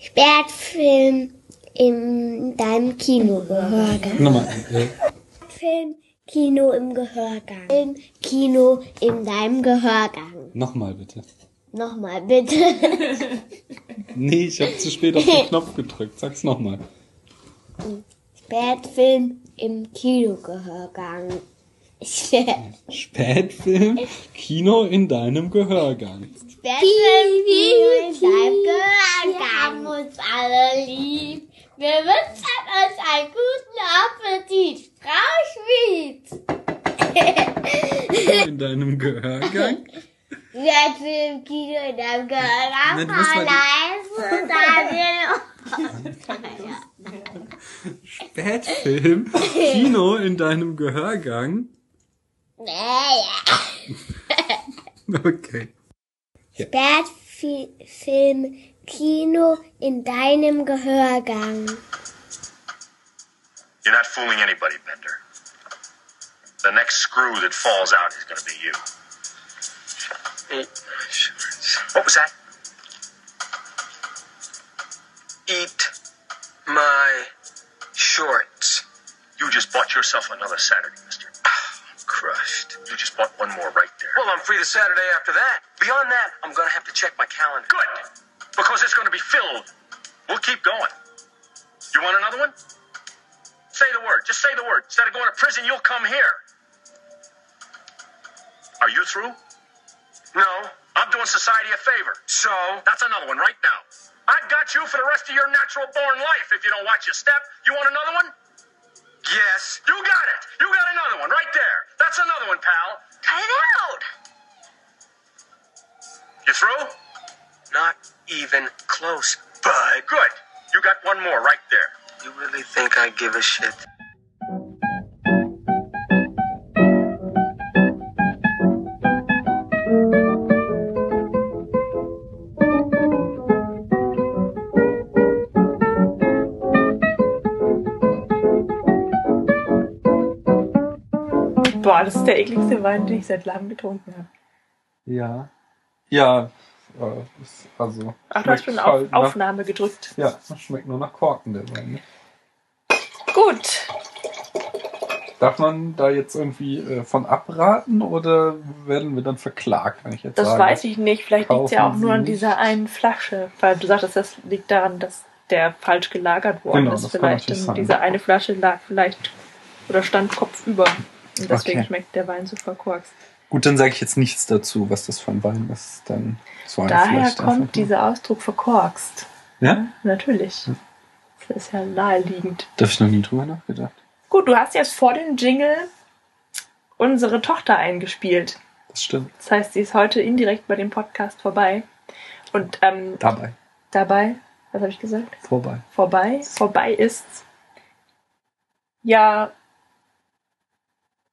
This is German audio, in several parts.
Spätfilm in deinem Kinogehörgang. Nochmal. Äh, Film, Kino im Gehörgang. Film, Kino in deinem Gehörgang. nochmal bitte. Nochmal bitte. Nee, ich habe zu spät auf den Knopf gedrückt. Sag's nochmal. Spätfilm im Kinogehörgang. Spätfilm, Kino in deinem Gehörgang. Spätfilm, Kino in deinem Gehörgang. Wir haben uns alle lieb. Wir wünschen uns einen guten Appetit. Frau Schmied. In deinem Gehörgang? Spätfilm, Kino in deinem Gehörgang. Musst mal Daniel. Spätfilm, Kino in deinem Gehörgang? Okay. Spätfilm, Kino in deinem Gehörgang. You're not fooling anybody, Bender. The next screw that falls out is gonna be you. Eat my shorts. What was that? Eat my shorts. You just bought yourself another Saturday, mister. I'm crushed. You just bought one more right there. Well, I'm free the Saturday after that. Beyond that, I'm gonna have to check my calendar. Good. Because it's gonna be filled. We'll keep going. You want another one? Say the word. Just say the word. Instead of going to prison, you'll come here. Are you through? No. I'm doing society a favor. So, That's another one right now. I've got you for the rest of your natural born life if you don't watch your step. You want another one? Yes. You got it. You got another one right there. That's another one, pal. Cut it out. You through? Not even close. Bud. Good. You got one more right there. You really think I give a shit? Boah, das ist der ekligste Wein, den ich seit langem getrunken habe. Ja. Ja, äh, ist, also. Ach, du hast schon auf halt nach- Aufnahme gedrückt. Ja, das schmeckt nur nach Korken, der Wein. Ne? Gut. Darf man da jetzt irgendwie äh, von abraten oder werden wir dann verklagt, wenn ich jetzt Das sage? weiß ich nicht. Vielleicht liegt es ja auch nur an dieser einen Flasche. Weil du sagtest, das liegt daran, dass der falsch gelagert worden Genau, ist. Vielleicht diese eine Flasche lag vielleicht oder stand kopfüber. Und deswegen Okay. schmeckt der Wein so verkorkst. Gut, dann sage ich jetzt nichts dazu, was das für ein Wein ist. Dann Daher kommt dieser Ausdruck verkorkst. Ja? Natürlich. Das ist ja naheliegend. Da hab ich noch nie drüber nachgedacht. Gut, du hast jetzt vor dem Jingle unsere Tochter eingespielt. Das stimmt. Das heißt, sie ist heute indirekt bei dem Podcast vorbei. Und ähm, Dabei. dabei, was habe ich gesagt? Vorbei. Vorbei, vorbei ist. Ja,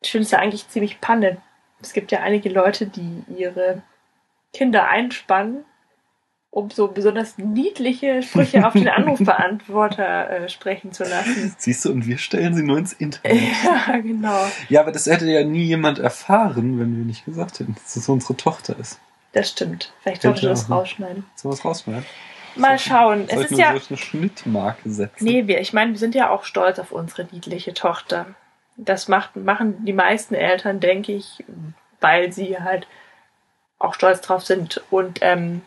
ich finde es ja eigentlich ziemlich Panne. Es gibt ja einige Leute, die ihre Kinder einspannen, um so besonders niedliche Sprüche auf den Anrufbeantworter äh, sprechen zu lassen. Siehst du, und wir stellen sie nur ins Internet. ja, genau. Ja, aber das hätte ja nie jemand erfahren, wenn wir nicht gesagt hätten, dass es unsere Tochter ist. Das stimmt. Vielleicht sollte ja das ne? rausschneiden. Sollen wir rausschneiden? Mal schauen. Es ich ist ja. eine Schnittmarke setzen? Nee, wir, ich meine, wir sind ja auch stolz auf unsere niedliche Tochter. Das macht, machen die meisten Eltern, denke ich, weil sie halt auch stolz drauf sind. Und ähm,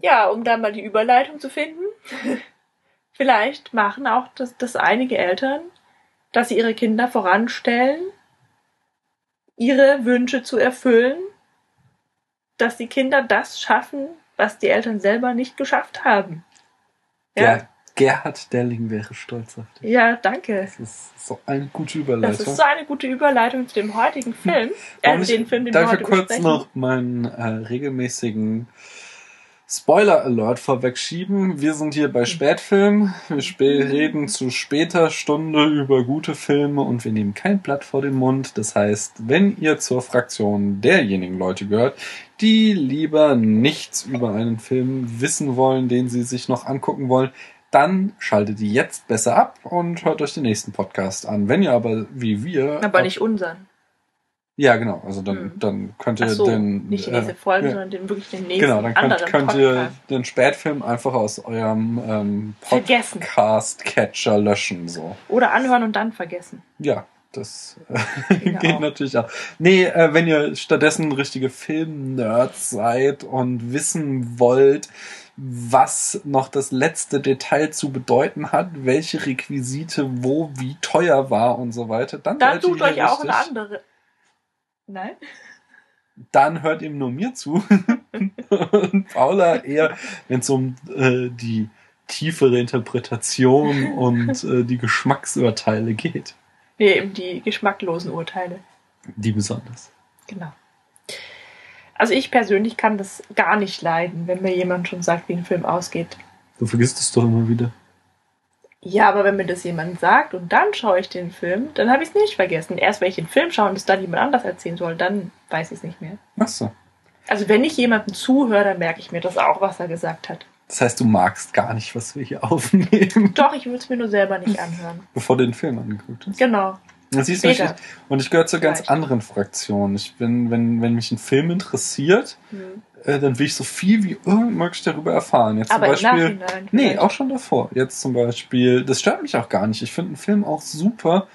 ja, um da mal die Überleitung zu finden, vielleicht machen auch das, das einige Eltern, dass sie ihre Kinder voranstellen, ihre Wünsche zu erfüllen, dass die Kinder das schaffen, was die Eltern selber nicht geschafft haben. Ja, Ger Gerhard Delling wäre stolz auf dich. ja danke. Das ist so eine gute Das Überleitung. ist so eine gute Überleitung zu dem heutigen Film. Äh, wir- den Film, den wir Darf ich heute kurz besprechen. noch meinen äh, regelmäßigen Spoiler-Alert vorwegschieben? Wir sind hier bei Spätfilm. Wir sp reden zu später Stunde über gute Filme und wir nehmen kein Blatt vor den Mund. Das heißt, wenn ihr zur Fraktion derjenigen Leute gehört, die lieber nichts über einen Film wissen wollen, den sie sich noch angucken wollen, dann schaltet ihr jetzt besser ab und hört euch den nächsten Podcast an. Wenn ihr aber wie wir Aber nicht unseren. Ja, genau. Also dann, Hm. dann könnt ihr so, den. nicht die äh, nächste Folge, ja. sondern den, wirklich den nächsten Genau, dann könnt, könnt ihr den Spätfilm einfach aus eurem ähm. Podcast-Catcher löschen. So. Oder anhören und dann vergessen. Ja, das äh, geht auch. natürlich auch. Nee, äh, wenn ihr stattdessen richtige Film-Nerds seid und wissen wollt, was noch das letzte Detail zu bedeuten hat, welche Requisite wo wie teuer war und so weiter, dann, Dann sucht euch hier auch eine richtig. andere. Nein? Dann hört ihm nur mir zu. und Paula eher, wenn es um äh, die tiefere Interpretation und äh, die Geschmacksurteile geht. Nee, eben die geschmacklosen Urteile. Die besonders. Genau. Also ich persönlich kann das gar nicht leiden, wenn mir jemand schon sagt, wie ein Film ausgeht. Du vergisst es doch immer wieder. Ja, aber wenn mir das jemand sagt und dann schaue ich den Film, dann habe ich es nicht vergessen. Erst wenn ich den Film schaue und es dann jemand anders erzählen soll, dann weiß ich es nicht mehr. Ach so. Also wenn ich jemandem zuhöre, dann merke ich mir das auch, was er gesagt hat. Das heißt, du magst gar nicht, was wir hier aufnehmen, Doch, ich würde es mir nur selber nicht anhören. bevor du den Film angeguckt hast. Genau. Das siehst du, ich, und ich gehöre zur ganz Vielleicht. anderen Fraktion. Ich bin, wenn, wenn mich ein Film interessiert, Hm. äh, dann will ich so viel wie irgend möglich darüber erfahren. Jetzt Aber zum Beispiel. Nee, auch schon davor. Jetzt zum Beispiel, das stört mich auch gar nicht. Ich finde einen Film auch super.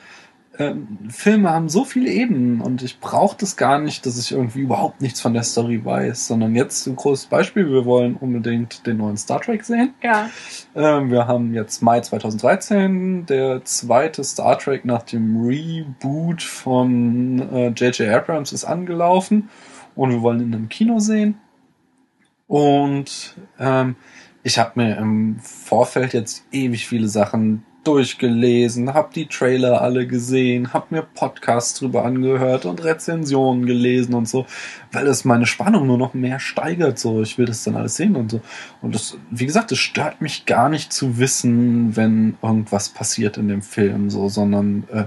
Ähm, Filme haben so viele Ebenen und ich brauche das gar nicht, dass ich irgendwie überhaupt nichts von der Story weiß, sondern jetzt ein großes Beispiel. Wir wollen unbedingt den neuen Star Trek sehen. Ja. Ähm, wir haben jetzt Mai 2013, der zweite Star Trek nach dem Reboot von äh, J.J. Abrams ist angelaufen und wir wollen ihn im Kino sehen. Und ähm, ich habe mir im Vorfeld jetzt ewig viele Sachen durchgelesen, habe die Trailer alle gesehen, habe mir Podcasts drüber angehört und Rezensionen gelesen und so, weil es meine Spannung nur noch mehr steigert. So, ich will das dann alles sehen und so. Und das, wie gesagt, es stört mich gar nicht zu wissen, wenn irgendwas passiert in dem Film, so, sondern äh,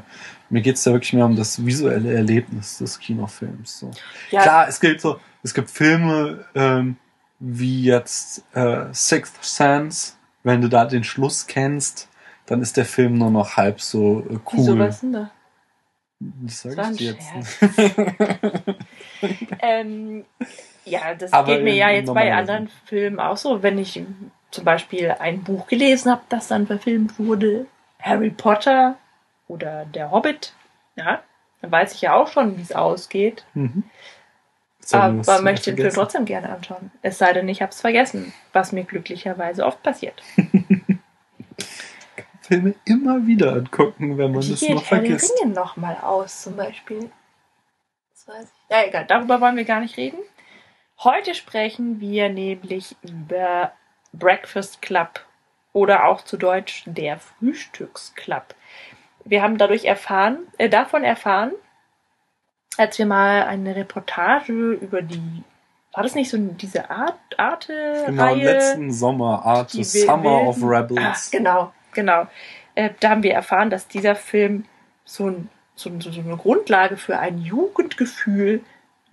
mir geht's da wirklich mehr um das visuelle Erlebnis des Kinofilms. So. ja. Klar, es gibt so, es gibt Filme ähm, wie jetzt äh, Sixth Sense, wenn du da den Schluss kennst, dann ist der Film nur noch halb so äh, Wieso, cool. was denn da? Das Das sag ein ich dir jetzt. Ähm, ja, das Aber geht mir ja jetzt bei anderen Filmen auch so. Wenn ich zum Beispiel ein Buch gelesen habe, das dann verfilmt wurde, Harry Potter oder Der Hobbit, ja, dann weiß ich ja auch schon, wie es ausgeht. Mhm. Was aber möchte den Film trotzdem gerne anschauen. Es sei denn, ich habe es vergessen, was mir glücklicherweise oft passiert. Filme immer wieder angucken, wenn man Wie das geht noch Herr der vergisst. Ringe nochmal aus, zum Beispiel? Das weiß ich. Ja, egal, darüber wollen wir gar nicht reden. Heute sprechen wir nämlich über Breakfast Club oder auch zu Deutsch der Frühstücksclub. Wir haben dadurch erfahren, äh, davon erfahren, als wir mal eine Reportage über die, war das nicht so diese Art, Arte-Reihe? Genau, letzten Sommer, Art die Summer of wilden- Ah, Rebels. genau, genau. Äh, da haben wir erfahren, dass dieser Film so, ein, so, so eine Grundlage für ein Jugendgefühl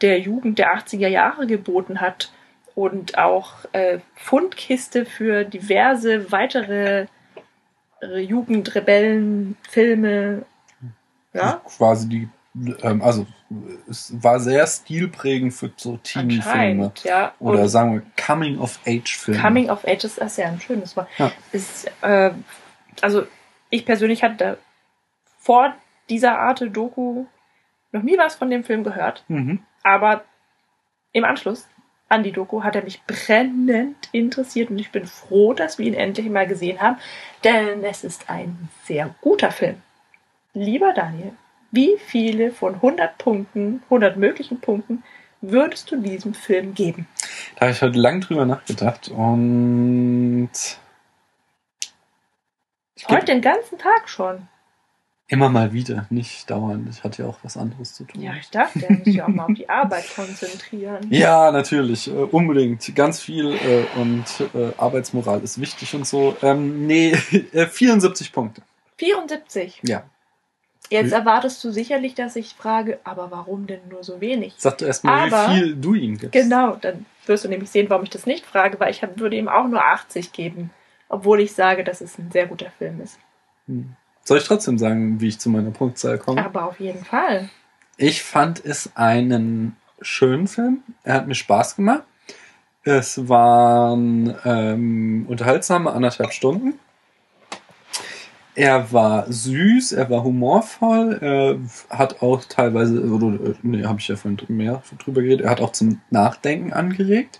der Jugend der 80er Jahre geboten hat und auch äh, Fundkiste für diverse weitere äh, Jugendrebellenfilme. Ja, Quasi die, ähm, also es war sehr stilprägend für so Teenie-Filme. ja. Oder Und- sagen wir Coming-of-Age-Filme. Coming of Age ist, ist ja ein schönes Wort. Ja. Ist, äh, also ich persönlich hatte vor dieser Art Doku noch nie was von dem Film gehört, Mhm. aber im Anschluss an die Doku hat er mich brennend interessiert und ich bin froh, dass wir ihn endlich mal gesehen haben, denn es ist ein sehr guter Film. Lieber Daniel, wie viele von 100 Punkten, 100 möglichen Punkten würdest du diesem Film geben? Da habe ich heute lang drüber nachgedacht und Heute den ganzen Tag schon. immer mal wieder, nicht dauernd. Ich hatte ja auch was anderes zu tun. Ja, ich dachte, er muss sich auch mal auf die Arbeit konzentrieren. Ja, natürlich, äh, unbedingt. Ganz viel äh, und äh, Arbeitsmoral ist wichtig und so. Ähm, nee, äh, 74 Punkte. 74. Ja. Jetzt erwartest du sicherlich, dass ich frage, aber warum denn nur so wenig? Sag du erstmal, wie viel du ihm gibst. Genau, dann wirst du nämlich sehen, warum ich das nicht frage, weil ich würde ihm auch nur 80 geben, obwohl ich sage, dass es ein sehr guter Film ist. Hm. Soll ich trotzdem sagen, wie ich zu meiner Punktzahl komme? Aber auf jeden Fall. Ich fand es einen schönen Film. Er hat mir Spaß gemacht. Es waren ähm, unterhaltsame anderthalb Stunden. Er war süß, er war humorvoll, er hat auch teilweise, oder, nee, habe ich ja vorhin mehr drüber geredet, er hat auch zum Nachdenken angeregt.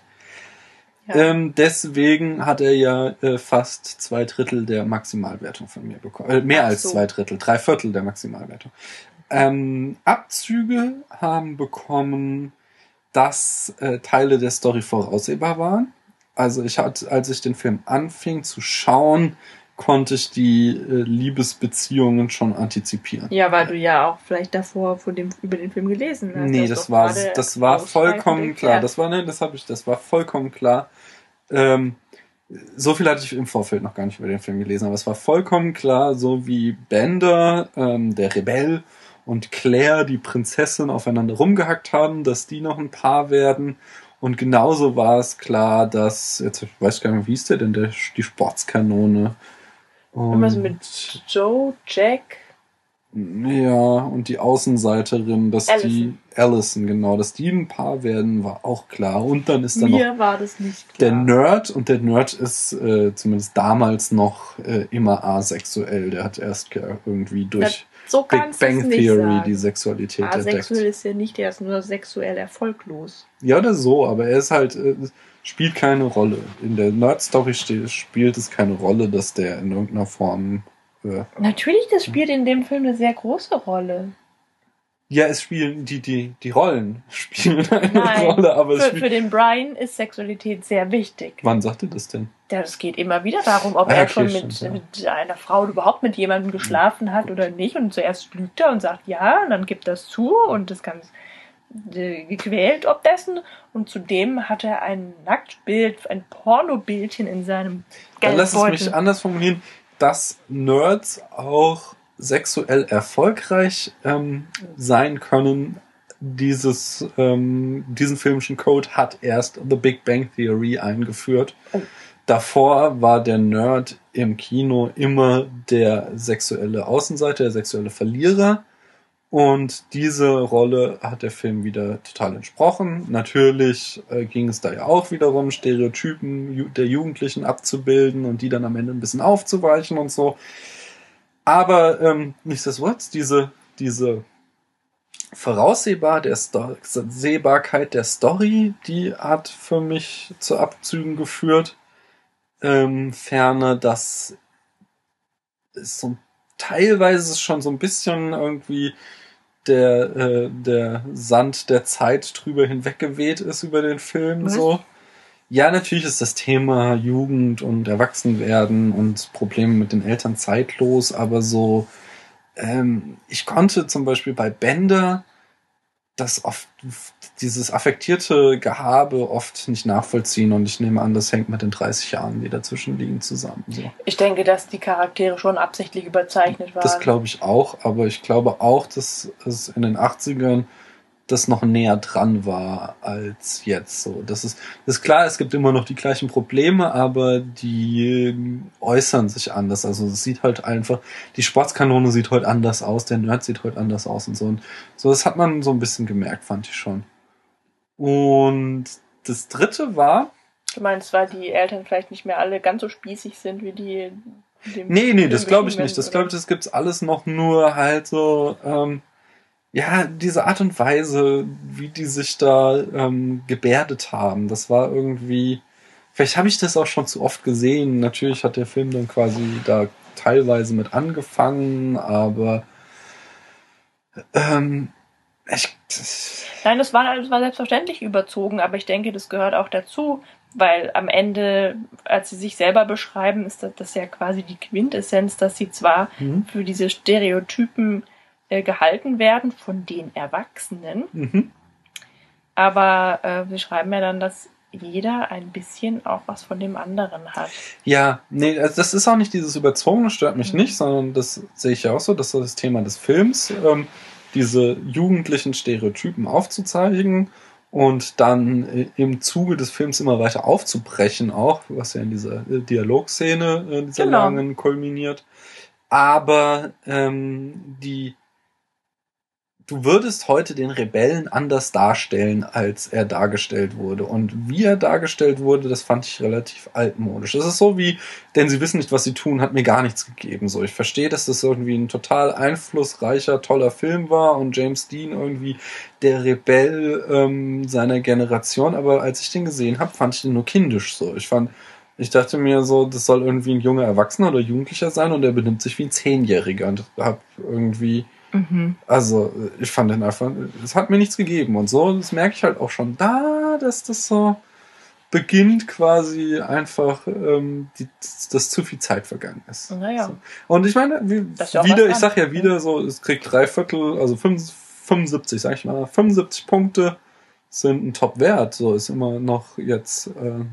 Ja. Ähm, deswegen hat er ja äh, fast zwei Drittel der Maximalwertung von mir bekommen. Äh, mehr Ach als so. zwei Drittel, drei Viertel der Maximalwertung. Ähm, Abzüge haben bekommen, dass äh, Teile der Story voraussehbar waren. Also ich hatte, als ich den Film anfing zu schauen, konnte ich die äh, Liebesbeziehungen schon antizipieren. Ja, weil du ja auch vielleicht davor von dem, über den Film gelesen hast. Nee, das war, das war vollkommen klar. Das war, nein, das habe ich, das war vollkommen klar. Ähm, so viel hatte ich im Vorfeld noch gar nicht über den Film gelesen, aber es war vollkommen klar, so wie Bender, ähm, der Rebell, und Claire, die Prinzessin, aufeinander rumgehackt haben, dass die noch ein Paar werden. Und genauso war es klar, dass, jetzt ich weiß gar nicht, wie ist der denn, der, die Sportskanone. Irgendwas Und- mit Joe, Jack. Ja, und die Außenseiterin, dass die Allison, genau, dass die ein Paar werden, war auch klar. Und dann ist da noch Mir war das nicht der klar. Nerd und der Nerd ist äh, zumindest damals noch äh, immer asexuell. Der hat erst ge- irgendwie durch so Big Bang Theory sagen. die Sexualität Asexuell entdeckt. ist ja nicht, der ist nur sexuell erfolglos. Ja, oder so, aber er ist halt, äh, spielt keine Rolle. In der Nerd-Story spielt es keine Rolle, dass der in irgendeiner Form. Äh, Natürlich, das spielt in dem Film eine sehr große Rolle. ja, es spielen die, die, die Rollen spielen eine Nein, Rolle, aber es Für, spielt. für den Brian ist Sexualität sehr wichtig. Wann sagt ihr das denn? Ja, es geht immer wieder darum, ob Ah, er schon stimmt, mit, ja. mit einer Frau oder überhaupt mit jemandem geschlafen hat oder nicht. Und zuerst lügt er und sagt ja, und dann gibt er es zu und ist ganz äh, gequält ob dessen. Und zudem hat er ein Nacktbild, ein Pornobildchen in seinem Dann lass es Geldbeutel. mich anders formulieren, dass Nerds auch sexuell erfolgreich ähm, sein können. Dieses, ähm, diesen filmischen Code hat erst The Big Bang Theory eingeführt. Oh. Davor war der Nerd im Kino immer der sexuelle Außenseiter, der sexuelle Verlierer. Und diese Rolle hat der Film wieder total entsprochen. Natürlich äh, ging es da ja auch wiederum, Stereotypen ju der Jugendlichen abzubilden und die dann am Ende ein bisschen aufzuweichen und so. Aber ähm, nichtsdestotrotz, diese, diese Voraussehbar der Sto Sehbarkeit der Story, die hat für mich zu Abzügen geführt. Ähm, ferner, dass es so teilweise schon so ein bisschen irgendwie der, äh, der Sand der Zeit drüber hinweggeweht ist über den Film. Was? So. Ja, natürlich ist das Thema Jugend und Erwachsenwerden und Probleme mit den Eltern zeitlos, aber so, ähm, ich konnte zum Beispiel bei Bender das oft, dieses affektierte Gehabe oft nicht nachvollziehen und ich nehme an, das hängt mit den 30 Jahren, die dazwischen liegen, zusammen. So. Ich denke, dass die Charaktere schon absichtlich überzeichnet waren. Das glaube ich auch, aber ich glaube auch, dass es in den 80ern das noch näher dran war als jetzt so. Das ist, das ist klar, es gibt immer noch die gleichen Probleme, aber die äußern sich anders. Also es sieht halt einfach, die Sportskanone sieht heute anders aus, der Nerd sieht heute anders aus und so. Und so, das hat man so ein bisschen gemerkt, fand ich schon. Und das dritte war, Du meinst, weil die Eltern vielleicht nicht mehr alle ganz so spießig sind wie die. dem Nee, nee, das glaube ich nicht. Das glaube ich, das gibt's alles noch nur halt so, ähm, ja, diese Art und Weise, wie die sich da ähm, gebärdet haben. Das war irgendwie, vielleicht habe ich das auch schon zu oft gesehen. Natürlich hat der Film dann quasi da teilweise mit angefangen, aber ähm, ich, Nein, das war, das war selbstverständlich überzogen, aber ich denke, das gehört auch dazu, weil am Ende, als sie sich selber beschreiben, ist das, das ja quasi die Quintessenz, dass sie zwar Mhm. für diese Stereotypen äh, gehalten werden von den Erwachsenen, mhm. aber äh, sie schreiben ja dann, dass jeder ein bisschen auch was von dem anderen hat. Ja, nee, also das ist auch nicht dieses Überzogene, stört mich Mhm. nicht, sondern das sehe ich ja auch so, das ist das Thema des Films, ähm, diese jugendlichen Stereotypen aufzuzeigen und dann äh, im Zuge des Films immer weiter aufzubrechen, auch, was ja in dieser äh, Dialogszene, äh, dieser Genau. langen, kulminiert. Aber ähm, die du würdest heute den Rebellen anders darstellen, als er dargestellt wurde. Und wie er dargestellt wurde, das fand ich relativ altmodisch. Das ist so wie, denn sie wissen nicht, was sie tun, hat mir gar nichts gegeben. So, ich verstehe, dass das irgendwie ein total einflussreicher, toller Film war und James Dean irgendwie der Rebell ähm, seiner Generation, aber als ich den gesehen habe, fand ich den nur kindisch so. Ich fand, ich dachte mir so, das soll irgendwie ein junger Erwachsener oder Jugendlicher sein und er benimmt sich wie ein Zehnjähriger und hab irgendwie Mhm. also, ich fand den einfach, es hat mir nichts gegeben und so, das merke ich halt auch schon da, dass das so beginnt quasi einfach, ähm, die, dass zu viel Zeit vergangen ist. Naja. So. Und ich meine, wie, ja wieder, ich sag ja wieder so, es kriegt drei Viertel, also fünf- 75, sag ich mal, 75 Punkte sind ein Top-Wert, so ist immer noch jetzt äh,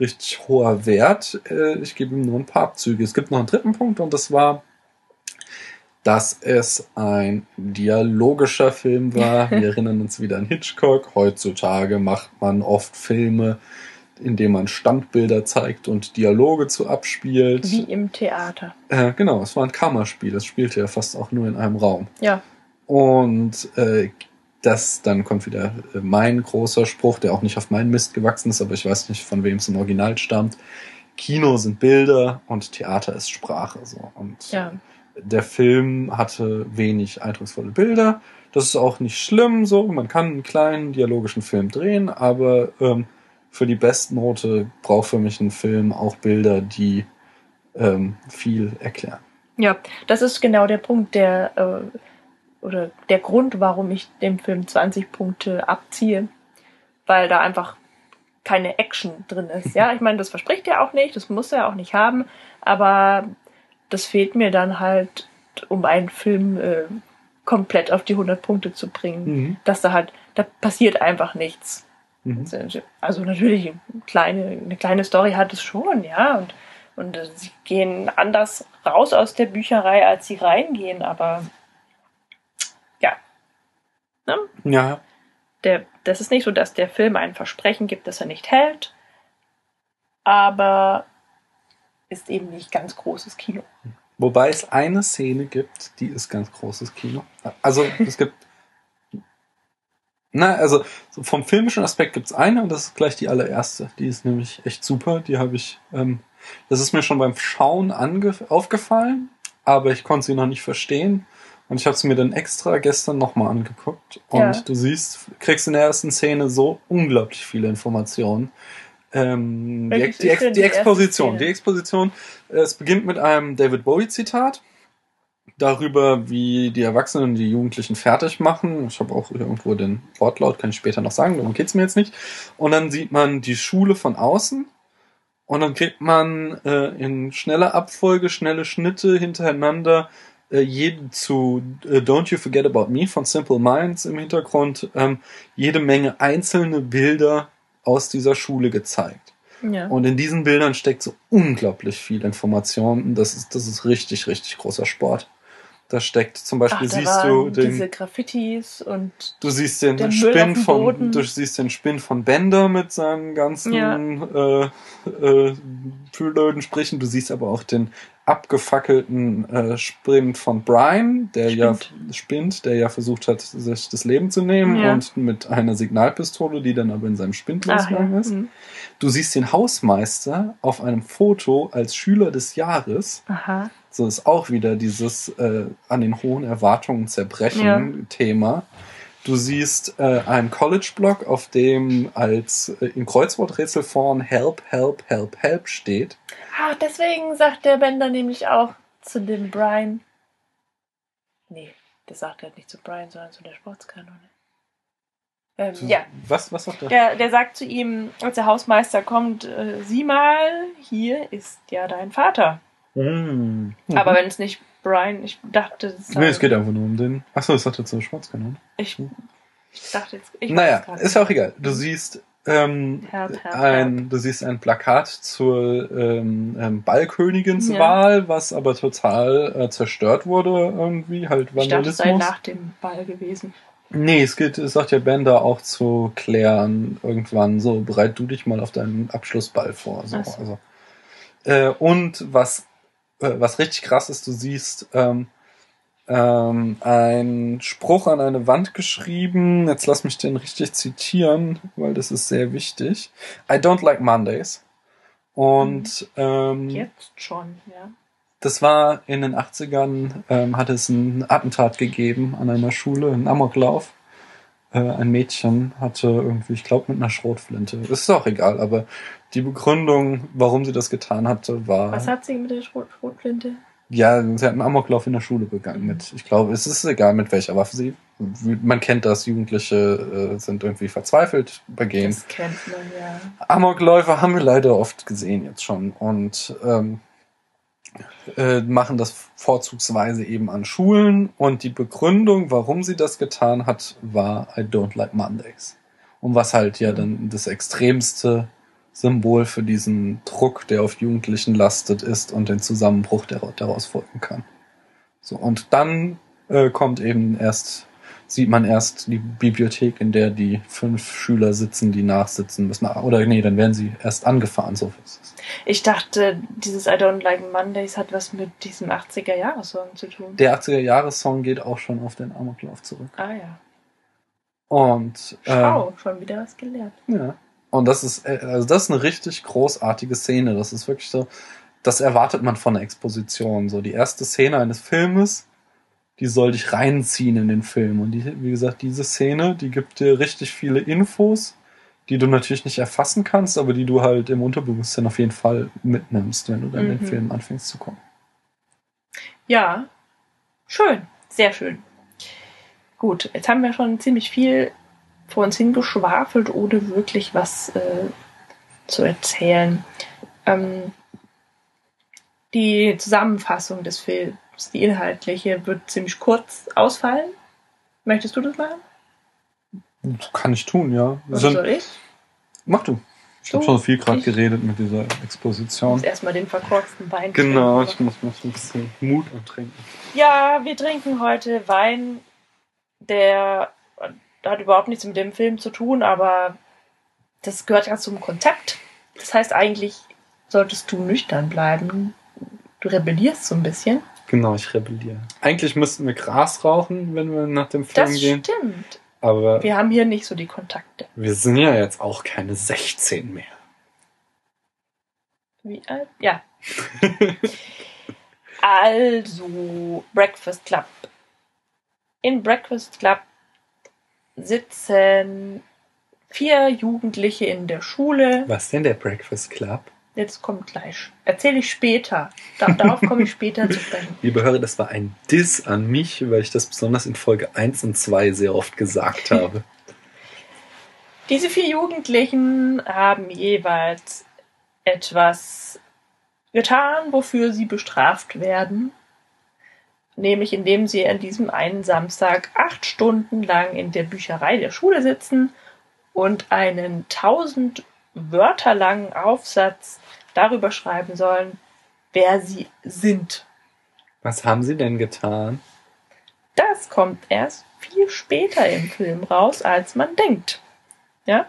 richtig hoher Wert. Äh, ich gebe ihm nur ein paar Abzüge. Es gibt noch einen dritten Punkt und das war, dass es ein dialogischer Film war. Wir erinnern uns wieder an Hitchcock. Heutzutage macht man oft Filme, in denen man Standbilder zeigt und Dialoge zu abspielt. Wie im Theater. Äh, genau, es war ein Kammerspiel. Das spielte ja fast auch nur in einem Raum. Ja. Und äh, das, dann kommt wieder äh, mein großer Spruch, der auch nicht auf meinen Mist gewachsen ist, aber ich weiß nicht, von wem es im Original stammt. Kino sind Bilder und Theater ist Sprache. So. Und Ja. Der Film hatte wenig eindrucksvolle Bilder. Das ist auch nicht schlimm, so. Man kann einen kleinen dialogischen Film drehen, aber ähm, für die Bestnote braucht für mich ein Film auch Bilder, die ähm, viel erklären. Ja, das ist genau der Punkt, der äh, oder der Grund, warum ich dem Film 20 Punkte abziehe, weil da einfach keine Action drin ist. Ja, ich meine, das verspricht er auch nicht, das muss er auch nicht haben, aber das fehlt mir dann halt, um einen Film äh, komplett auf die 100 Punkte zu bringen, Mhm. dass da halt, da passiert einfach nichts. Mhm. Also natürlich, eine kleine, eine kleine Story hat es schon, ja, und, und äh, sie gehen anders raus aus der Bücherei, als sie reingehen, aber ja. Ne? Ja, Der, das ist nicht so, dass der Film ein Versprechen gibt, das er nicht hält, aber ist eben nicht ganz großes Kino. Wobei es eine Szene gibt, die ist ganz großes Kino. Also es gibt. Na, also so vom filmischen Aspekt gibt es eine und das ist gleich die allererste. Die ist nämlich echt super. Die habe ich. Ähm, das ist mir schon beim Schauen aufgefallen, aber ich konnte sie noch nicht verstehen. Und ich habe es mir dann extra gestern nochmal angeguckt. Und Ja. du siehst, kriegst in der ersten Szene so unglaublich viele Informationen. Ähm, die, die, Ex die Exposition. Die Exposition. äh, Es beginnt mit einem David Bowie-Zitat darüber, wie die Erwachsenen die Jugendlichen fertig machen. Ich habe auch irgendwo den Wortlaut, kann ich später noch sagen, darum geht's mir jetzt nicht. Und dann sieht man die Schule von außen und dann kriegt man äh, in schneller Abfolge, schnelle Schnitte hintereinander äh, jeden zu äh, Don't You Forget About Me von Simple Minds im Hintergrund ähm, jede Menge einzelne Bilder aus dieser Schule gezeigt. Ja. Und in diesen Bildern steckt so unglaublich viel Information. Das ist, das ist richtig, richtig großer Sport. Da steckt zum Beispiel, Ach, siehst du den, diese Graffitis und Du siehst den Spinn dem von, du siehst den Spinn von Bender mit seinen ganzen Ja. äh, äh, blöden Sprichen. Du siehst aber auch den abgefackelten äh, Sprint von Brian, der ja Spind. spinnt, der ja versucht hat, sich das Leben zu nehmen Ja. und mit einer Signalpistole, die dann aber in seinem Spind Ach, ja. losgegangen ist. Mhm. Du siehst den Hausmeister auf einem Foto als Schüler des Jahres. Aha. So ist auch wieder dieses äh, an den hohen Erwartungen zerbrechen Ja. Thema. Du siehst äh, einen College-Blog, auf dem als äh, in Kreuzworträtselform Help, Help, Help, Help steht. Ah, deswegen sagt der Bender nämlich auch zu dem Brian. Nee, der sagt halt nicht zu Brian, sondern zu der Sportskanone. Ähm, ja, Was, was sagt er? der, der sagt zu ihm, als der Hausmeister kommt, äh, sieh mal, hier ist ja dein Vater. Mhm. Aber wenn es nicht Brian, ich dachte, es Nee, es geht einfach nur um den. Achso, das sagt er zur Schwarzkanone. ich, ich dachte jetzt, ich Naja, ist ja auch egal. Du siehst ähm, Help, help, ein, du siehst ein Plakat zur ähm, ähm, Ballköniginswahl, was aber total äh, zerstört wurde irgendwie, halt Ich dachte, es sei Vandalismus. nach dem Ball gewesen. Nee, es geht, es sagt ja Bender auch zu klären irgendwann so, bereit du dich mal auf deinen Abschlussball vor. So. So. Also, äh, und was, äh, was richtig krass ist, du siehst, ähm, ähm, einen Spruch an eine Wand geschrieben. Jetzt lass mich den richtig zitieren, weil das ist sehr wichtig. I don't like Mondays. Und ähm, Jetzt schon, ja. das war in den 80ern, ähm, hat es ein Attentat gegeben an einer Schule, einen Amoklauf. Äh, ein Mädchen hatte irgendwie, ich glaube, mit einer Schrotflinte. Das ist auch egal, aber die Begründung, warum sie das getan hatte, war. Was hat sie mit der Schrot Schrotflinte? Ja, sie hat einen Amoklauf in der Schule begangen mit. Ich glaube, es ist egal, mit welcher Waffe sie. Man kennt das, Jugendliche äh, sind irgendwie verzweifelt, begehen. Das kennt man ja. Amokläufer haben wir leider oft gesehen jetzt schon und ähm, äh, machen das vorzugsweise eben an Schulen und die Begründung, warum sie das getan hat, war I don't like Mondays. Und was halt ja dann das extremste Symbol für diesen Druck, der auf Jugendlichen lastet, ist und den Zusammenbruch, der daraus folgen kann. So, und dann äh, kommt eben erst, sieht man erst die Bibliothek, in der die fünf Schüler sitzen, die nachsitzen müssen. Oder nee, dann werden sie erst angefahren, so ist es. Ich dachte, dieses I Don't Like Mondays hat was mit diesem 80er-Jahres-Song zu tun. Der 80er-Jahres-Song geht auch schon auf den Amoklauf zurück. ah ja. Und ähm, Schau, schon wieder was gelernt. Ja. Und das ist, äh, also das ist eine richtig großartige Szene. Das ist wirklich so, das erwartet man von der Exposition. So die erste Szene eines Filmes, die soll dich reinziehen in den Film. Und die, wie gesagt, diese Szene, die gibt dir richtig viele Infos, die du natürlich nicht erfassen kannst, aber die du halt im Unterbewusstsein auf jeden Fall mitnimmst, wenn du dann Mhm. den Film anfängst zu gucken. Ja, schön, sehr schön. Gut, jetzt haben wir schon ziemlich viel vor uns hingeschwafelt, ohne wirklich was äh, zu erzählen. Ähm, die Zusammenfassung des Films, die inhaltliche, wird ziemlich kurz ausfallen. Möchtest du das machen? Kann ich tun, ja. Oder Sind, soll ich? mach du. Ich habe schon viel gerade Ich- geredet mit dieser Ich Exposition. muss erstmal den verkorksten Wein Genau, ich trinken. muss mir so ein bisschen Mut antrinken. Ja, wir trinken heute Wein, der hat überhaupt nichts mit dem Film zu tun, aber das gehört ja zum Konzept. Das heißt, eigentlich solltest du nüchtern bleiben. Du rebellierst so ein bisschen. Genau, ich rebelliere. Eigentlich müssten wir Gras rauchen, wenn wir nach dem Film Das gehen. stimmt. Aber wir, Wir haben hier nicht so die Kontakte. sind ja jetzt auch keine 16 mehr. Wie alt? Ja. also, Breakfast Club. In Breakfast Club sitzen vier Jugendliche in der Schule. Was denn der Breakfast Club? Jetzt kommt gleich. Erzähle ich später. Da, darauf komme ich später zu sprechen. Liebe Hörer, das war ein Diss an mich, weil ich das besonders in Folge 1 und 2 sehr oft gesagt habe. Diese vier Jugendlichen haben jeweils etwas getan, wofür sie bestraft werden. Nämlich indem sie an diesem einen Samstag acht Stunden lang in der Bücherei der Schule sitzen und einen tausend Wörter langen Aufsatz darüber schreiben sollen, wer sie sind. Was haben sie denn getan? Das kommt erst viel später im Film raus, als man denkt. Ja?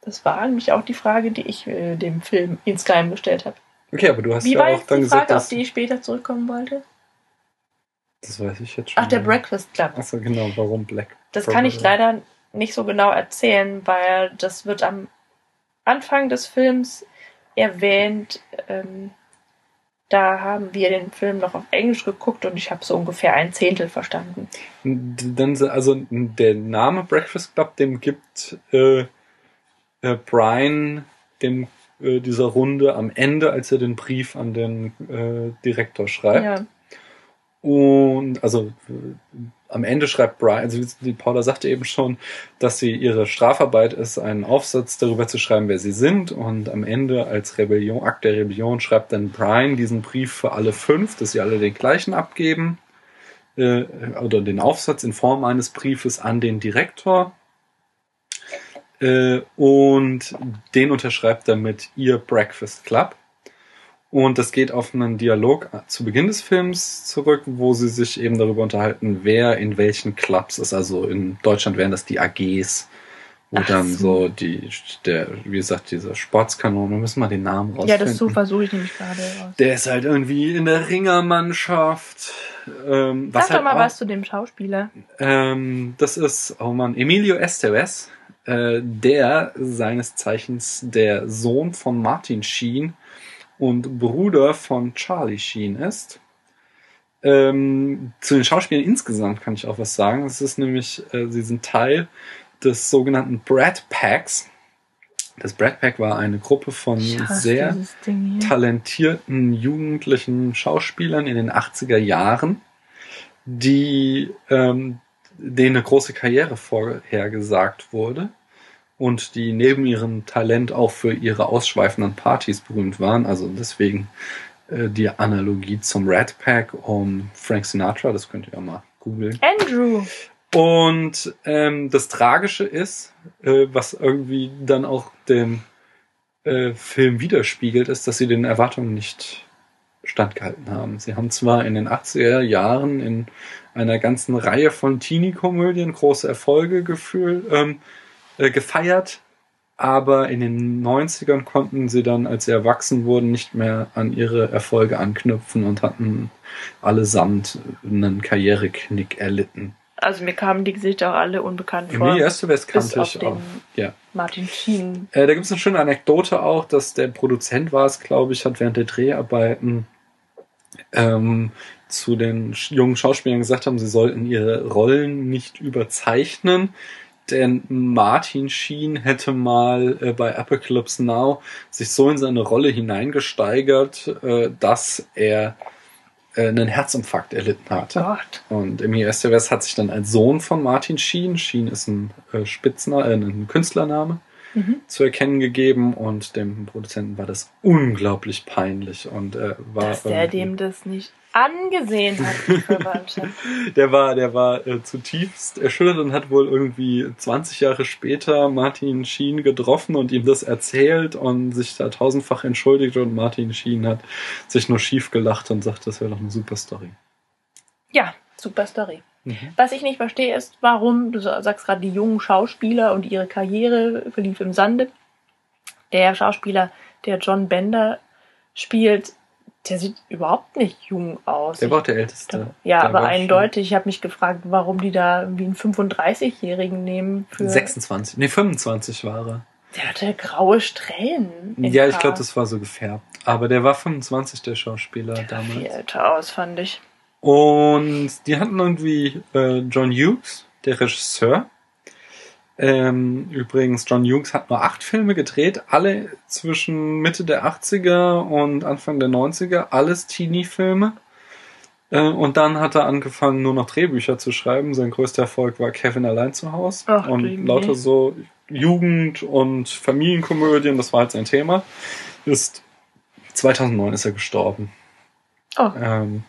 Das war nämlich auch die Frage, die ich äh, dem Film insgeheim gestellt habe. Okay, aber du hast Wie ja auch dann die gesagt, Frage, auf dass, die ich später zurückkommen wollte? Das weiß ich jetzt schon. Ach, der Breakfast Club. Achso, genau, warum Black? Das kann ich leider nicht so genau erzählen, weil das wird am Anfang des Films erwähnt. Ähm, da haben wir den Film noch auf Englisch geguckt und ich habe so ungefähr ein Zehntel verstanden. Dann, also der Name Breakfast Club, dem gibt äh, äh, Brian dem äh, dieser Runde am Ende, als er den Brief an den äh, Direktor schreibt. Ja. Und also am Ende schreibt Brian, also die Paula sagte eben schon, dass sie ihre Strafarbeit ist, einen Aufsatz darüber zu schreiben, wer sie sind. Und am Ende als Rebellion, Akt der Rebellion schreibt dann Brian diesen Brief für alle fünf, dass sie alle den gleichen abgeben. Äh, oder den Aufsatz in Form eines Briefes an den Direktor. Äh, und den unterschreibt er mit ihr Breakfast Club. Und das geht auf einen Dialog zu Beginn des Films zurück, wo sie sich eben darüber unterhalten, wer in welchen Clubs ist. Also in Deutschland wären das die AGs Wo Ach dann so. so die, der, wie gesagt, dieser Sportskanone, wir müssen mal den Namen rausfinden. Ja, das so versuche ich nämlich gerade raus. Der ist halt irgendwie in der Ringermannschaft. Ähm, was Sag halt doch mal auch, was zu dem Schauspieler. Ähm, das ist, oh Mann, Emilio Estevez, äh, der seines Zeichens der Sohn von Martin Sheen und Bruder von Charlie Sheen ist. Ähm, zu den Schauspielern insgesamt kann ich auch was sagen. Es ist nämlich, äh, sie sind Teil des sogenannten Brad Packs. Das Brad Pack war eine Gruppe von sehr talentierten jugendlichen Schauspielern in den 80er Jahren, die ähm, denen eine große Karriere vorhergesagt wurde und die neben ihrem Talent auch für ihre ausschweifenden Partys berühmt waren. Also deswegen äh, die Analogie zum Rat Pack um Frank Sinatra, das könnt ihr ja mal googeln. Andrew. Und ähm, das Tragische ist, äh, was irgendwie dann auch den äh, Film widerspiegelt, ist, dass sie den Erwartungen nicht standgehalten haben. Sie haben zwar in den 80er Jahren in einer ganzen Reihe von Teenie-Komödien große Erfolge gefühl, ähm, äh, gefeiert, aber in den 90ern konnten sie dann, als sie erwachsen wurden, nicht mehr an ihre Erfolge anknüpfen und hatten allesamt einen Karriereknick erlitten. Also mir kamen die Gesichter auch alle unbekannt vor. Emilie Estevez bis kannte ich auch. Ja. Martin Sheen. Äh, da gibt es eine schöne Anekdote auch, dass der Produzent war es, glaube ich, hat während der Dreharbeiten ähm, zu den jungen Schauspielern gesagt haben, sie sollten ihre Rollen nicht überzeichnen. Denn Martin Sheen hätte mal äh, bei Apocalypse Now sich so in seine Rolle hineingesteigert, äh, dass er äh, einen Herzinfarkt erlitten hat. Gott. Und Emilio Estevez hat sich dann als Sohn von Martin Sheen, Sheen ist ein äh, Spitzname, äh, ein Künstlername, Mhm. zu erkennen gegeben und dem Produzenten war das unglaublich peinlich und äh, war Dass der irgendwie- dem das nicht angesehen hat, die Verwandtschaft. der war der war äh, zutiefst erschüttert und hat wohl irgendwie 20 Jahre später Martin Sheen getroffen und ihm das erzählt und sich da tausendfach entschuldigt und Martin Sheen hat sich nur schief gelacht und sagt, das wäre doch eine super Story. Ja, super Story. Mhm. Was ich nicht verstehe, ist, warum, du sagst gerade die jungen Schauspieler und ihre Karriere verlief im Sande. Der Schauspieler, der John Bender spielt, der sieht überhaupt nicht jung aus. Der war auch der Älteste. ja, Der aber eindeutig. Ich habe mich gefragt, warum die da wie einen 35-Jährigen nehmen. Für, 26, nee 25 war er. Der hatte graue Strähnen. Ja, ich glaube, das war so gefärbt. Aber der war 25, der Schauspieler Viel damals. älter aus, fand ich. Und die hatten irgendwie äh, John Hughes, der Regisseur. Ähm, übrigens, John Hughes hat nur acht Filme gedreht, alle zwischen Mitte der 80er und Anfang der 90er, alles Teenie-Filme. Äh, und dann hat er angefangen, nur noch Drehbücher zu schreiben. Sein größter Erfolg war Kevin allein zu Hause. Ach, und lauter so Jugend- und Familienkomödien, das war halt sein Thema. Ist 2009 ist er gestorben. Oh, Ähm,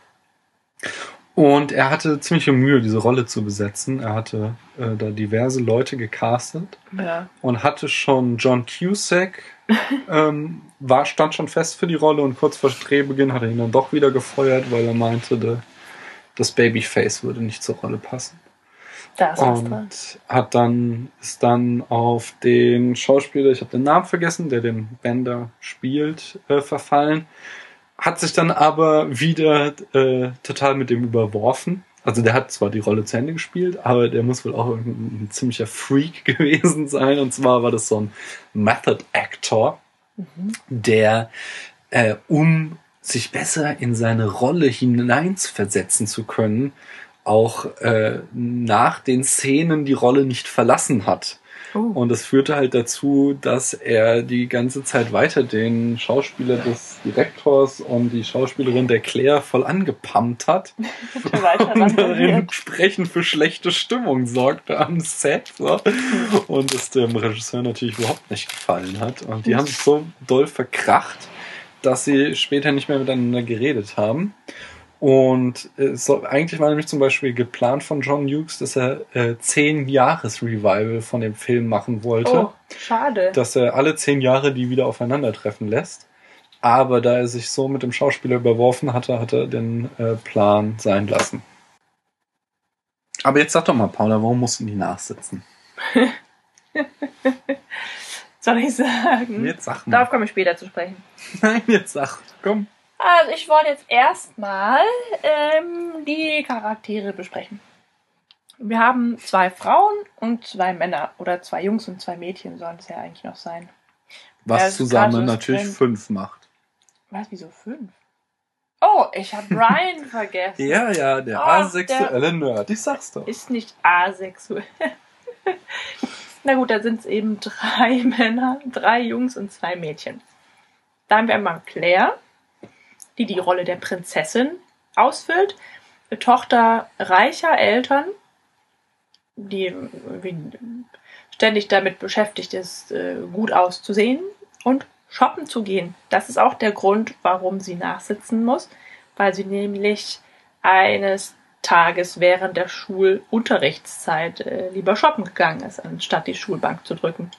und er hatte ziemliche Mühe, diese Rolle zu besetzen. Er hatte äh, da diverse Leute gecastet ja. und hatte schon John Cusack, ähm, war, stand schon fest für die Rolle und kurz vor Drehbeginn hat er ihn dann doch wieder gefeuert, weil er meinte, de, das Babyface würde nicht zur Rolle passen. Da ist was dran. Und hat dann, ist dann auf den Schauspieler, ich habe den Namen vergessen, der den Bender spielt, äh, verfallen. Hat sich dann aber wieder äh, total mit dem überworfen. Also der hat zwar die Rolle zu Ende gespielt, aber der muss wohl auch irgendein ein ziemlicher Freak gewesen sein. Und zwar war das so ein Method Actor, der, äh, um sich besser in seine Rolle hineinversetzen zu können, auch äh, nach den Szenen die Rolle nicht verlassen hat. Oh. Und das führte halt dazu, dass er die ganze Zeit weiter den Schauspieler des Direktors und die Schauspielerin der Claire voll angepumpt hat und entsprechend für schlechte Stimmung sorgte am Set. So. Und es dem Regisseur natürlich überhaupt nicht gefallen hat. Und die haben sich so doll verkracht, dass sie später nicht mehr miteinander geredet haben. Und äh, so, eigentlich war nämlich zum Beispiel geplant von John Hughes, dass er äh, zehn Jahres Revival von dem Film machen wollte Oh, schade. dass er alle zehn Jahre die wieder aufeinandertreffen lässt. Aber da er sich so mit dem Schauspieler überworfen hatte, hat er den äh, Plan sein lassen. Aber jetzt sag doch mal, Paula, warum mussten die nachsitzen? Soll ich sagen? Jetzt sag mal. Darauf komme ich später zu sprechen. Nein, jetzt sag. Komm. Also ich wollte jetzt erstmal ähm, die Charaktere besprechen. Wir haben zwei Frauen und zwei Männer. Oder zwei Jungs und zwei Mädchen sollen es ja eigentlich noch sein. Was Ja, ist zusammen natürlich streng. fünf macht. Was, wieso fünf? Oh, ich habe Brian vergessen. Ja, ja, der Oh, asexuelle Nerd. Ich sag's doch. Ist nicht asexuell. Na gut, da sind es eben drei Männer, drei Jungs und zwei Mädchen. Da haben wir einmal Claire, die die Rolle der Prinzessin ausfüllt. Tochter reicher Eltern, die ständig damit beschäftigt ist, äh, gut auszusehen und shoppen zu gehen. Das ist auch der Grund, warum sie nachsitzen muss, weil sie nämlich eines Tages während der Schulunterrichtszeit äh, lieber shoppen gegangen ist, anstatt die Schulbank zu drücken.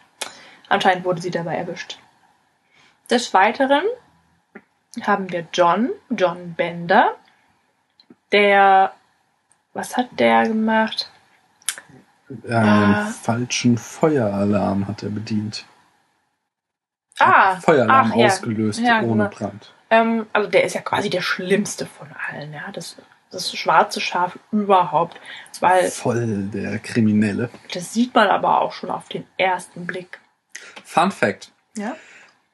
Anscheinend wurde sie dabei erwischt. Des Weiteren haben wir John, John Bender, der, was hat der gemacht? Einen Ah. falschen Feueralarm hat er bedient. Ah, Feueralarm ach ja. ausgelöst Ja, ohne genau. Brand. Ähm, also der ist ja quasi der schlimmste von allen, ja. Das, das schwarze Schaf überhaupt. Weil Voll der Kriminelle. das sieht man aber auch schon auf den ersten Blick. Fun Fact. Ja?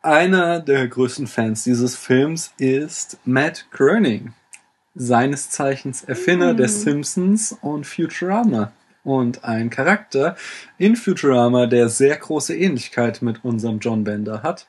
Einer der größten Fans dieses Films ist Matt Groening. Seines Zeichens Erfinder Mm. der Simpsons und Futurama. Und ein Charakter in Futurama, der sehr große Ähnlichkeit mit unserem John Bender hat,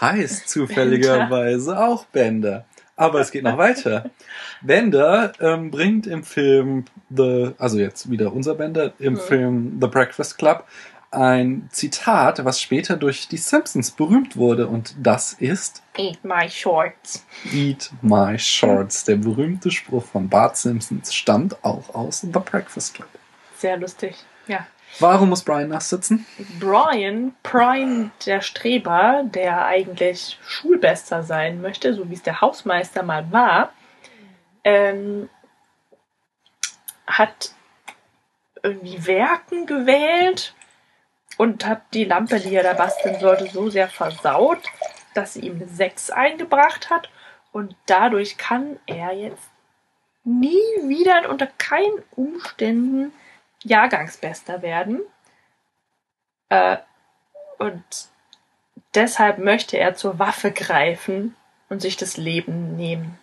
heißt zufälligerweise auch Bender. Aber es geht noch weiter. Bender ähm, bringt im Film The, also jetzt wieder unser Bender, im Mhm. Film The Breakfast Club ein Zitat, was später durch die Simpsons berühmt wurde. Und das ist Eat my shorts. Eat my shorts. Der berühmte Spruch von Bart Simpsons stammt auch aus The Breakfast Club. Sehr lustig. Ja. Warum muss Brian nachsitzen? Brian, Brian, der Streber, der eigentlich Schulbester sein möchte, so wie es der Hausmeister mal war, ähm, hat irgendwie Werken gewählt und hat die Lampe, die er da basteln sollte, so sehr versaut, dass sie ihm 6 eingebracht hat. Und dadurch kann er jetzt nie wieder unter keinen Umständen Jahrgangsbester werden. Äh, und deshalb möchte er zur Waffe greifen und sich das Leben nehmen.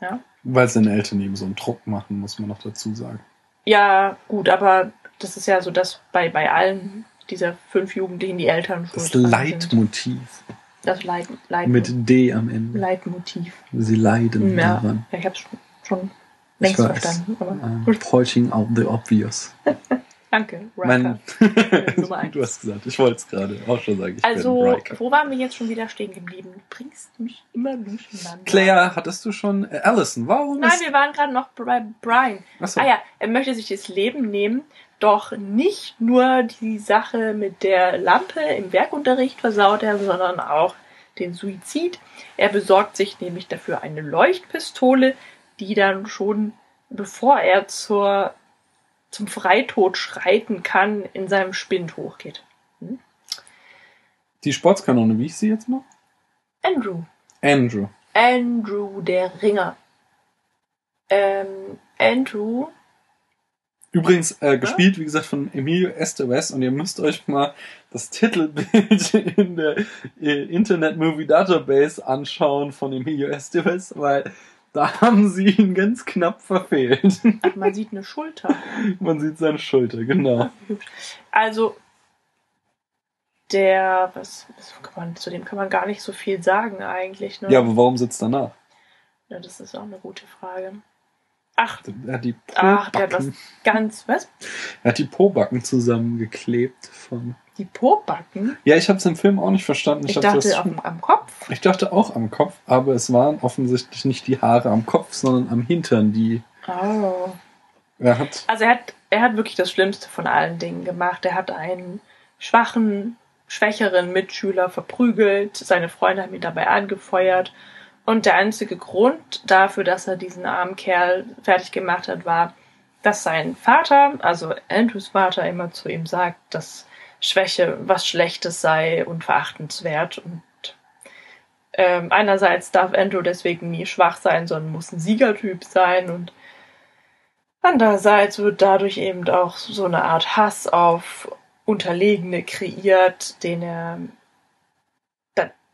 Ja, Weil seine Eltern ihm so einen Druck machen, muss man noch dazu sagen. ja gut, aber das ist ja so, dass bei, bei allen dieser fünf Jugendlichen die Eltern Das schuld dran Leitmotiv. Sind. Das Leit, Leit, Mit D am Ende. Leitmotiv. Sie leiden Ja, daran. ja ich habe schon, schon längst weiß. verstanden. Aber I'm pointing out the obvious. danke, Mein, Riker. Nummer eins. du hast gesagt, ich wollte es gerade auch schon sagen. Ich Also, wo waren wir jetzt schon wieder stehen geblieben? Du bringst mich immer durcheinander. Claire, hattest du schon äh, Allison? Warum Nein, wir waren gerade noch bei Brian. Achso. Ah ja, er möchte sich das Leben nehmen, doch nicht nur die Sache mit der Lampe im Werkunterricht versaut er, sondern auch den Suizid. Er besorgt sich nämlich dafür eine Leuchtpistole, die dann schon, bevor er zur, zum Freitod schreiten kann, in seinem Spind hochgeht. Die Sportskanone, wie ich sie jetzt noch? Andrew. Andrew. Andrew der Ringer. Ähm, Andrew Übrigens äh, gespielt, wie gesagt, von Emilio Estevez und ihr müsst euch mal das Titelbild in der äh, Internet Movie Database anschauen von Emilio Estevez, weil da haben sie ihn ganz knapp verfehlt. Ach, man sieht eine Schulter. Man sieht seine Schulter, genau. Also, der, was, was kann man, zu dem kann man gar nicht so viel sagen eigentlich. Ne? Ja, aber warum sitzt er nach? Ja, das ist auch eine gute Frage. Ach, Er hat die ach, der hat was Po-Backen, ganz, was? er hat die Po-Backen zusammengeklebt von. Die Pobacken? Ja, ich habe es im Film auch nicht verstanden. Ich, hab dachte das am, am Kopf. Ich dachte auch am Kopf, aber es waren offensichtlich nicht die Haare am Kopf, sondern am Hintern, die Oh. er hat. Also er hat, er hat wirklich das Schlimmste von allen Dingen gemacht. Er hat einen schwachen, schwächeren Mitschüler verprügelt. Seine Freunde haben ihn dabei angefeuert. Und der einzige Grund dafür, dass er diesen armen Kerl fertig gemacht hat, war, dass sein Vater, also Andrews Vater, immer zu ihm sagt, dass Schwäche was Schlechtes sei und verachtenswert. Und ähm, einerseits darf Andrew deswegen nie schwach sein, sondern muss ein Siegertyp sein und andererseits wird dadurch eben auch so eine Art Hass auf Unterlegene kreiert, den er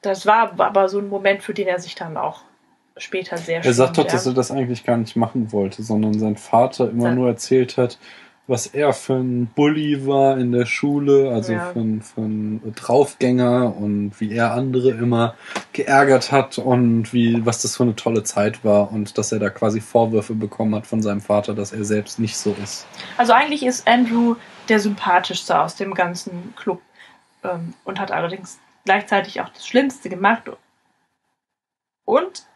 das war aber so ein Moment, für den er sich dann auch später sehr Er sagt doch, dass er das eigentlich gar nicht machen wollte, sondern sein Vater immer Sein- nur erzählt hat, was er für ein Bully war in der Schule, also Ja. für, ein, für ein Draufgänger und wie er andere immer geärgert hat und wie, was das für eine tolle Zeit war und dass er da quasi Vorwürfe bekommen hat von seinem Vater, dass er selbst nicht so ist. Also eigentlich ist Andrew der sympathischste aus dem ganzen Club ähm, und hat allerdings gleichzeitig auch das Schlimmste gemacht und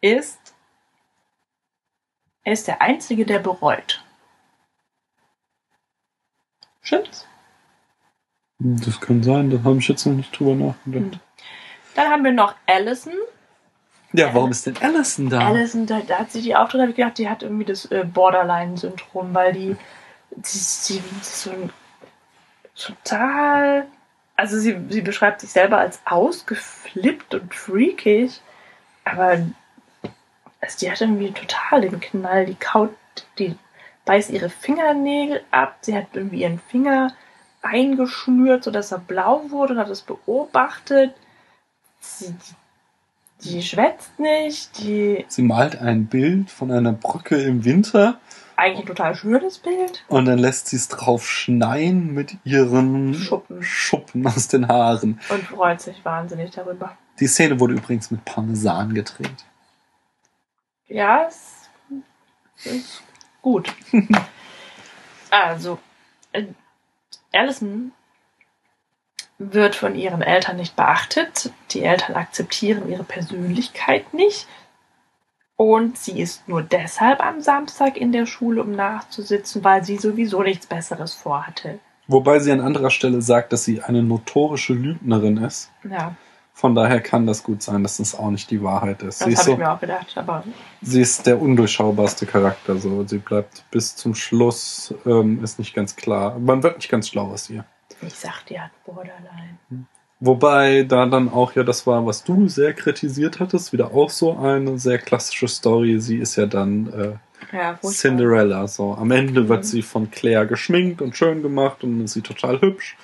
ist er ist der Einzige, der bereut. Stimmt's? Das kann sein, da habe ich jetzt noch nicht drüber nachgedacht. Dann haben wir noch Allison. Ja, warum ist denn Allison da? Allison, da, da hat sich die Auftritt, habe ich gedacht, die hat irgendwie das äh, Borderline-Syndrom, weil die, die, die, die ist so ein total, also sie, sie beschreibt sich selber als ausgeflippt und freakig, aber also die hat irgendwie total den Knall, die kaut, die beißt ihre Fingernägel ab, sie hat irgendwie ihren Finger eingeschnürt, sodass er blau wurde und hat es beobachtet. Sie, die, die schwätzt nicht, die Sie malt ein Bild von einer Brücke im Winter eigentlich ein total schönes Bild. und dann lässt sie es drauf schneien mit ihren Schuppen. Schuppen aus den Haaren. Und freut sich wahnsinnig darüber. Die Szene wurde übrigens mit Parmesan gedreht. Ja, es ist gut. also, äh, Allison wird von ihren Eltern nicht beachtet. Die Eltern akzeptieren ihre Persönlichkeit nicht. Und sie ist nur deshalb am Samstag in der Schule, um nachzusitzen, weil sie sowieso nichts Besseres vorhatte. Wobei sie an anderer Stelle sagt, dass sie eine notorische Lügnerin ist. Ja, Von daher kann das gut sein, dass das auch nicht die Wahrheit ist. das habe ich so, mir auch gedacht. Aber sie ist der undurchschaubarste Charakter. So. Sie bleibt bis zum Schluss, ähm, ist nicht ganz klar. Man wird nicht ganz schlau aus ihr. ich sag, die hat Borderline. Wobei da dann auch ja das war, was du sehr kritisiert hattest, wieder auch so eine sehr klassische Story. Sie ist ja dann äh, Ja. Cinderella. So am Ende Mhm. wird sie von Claire geschminkt und schön gemacht und dann ist sie total hübsch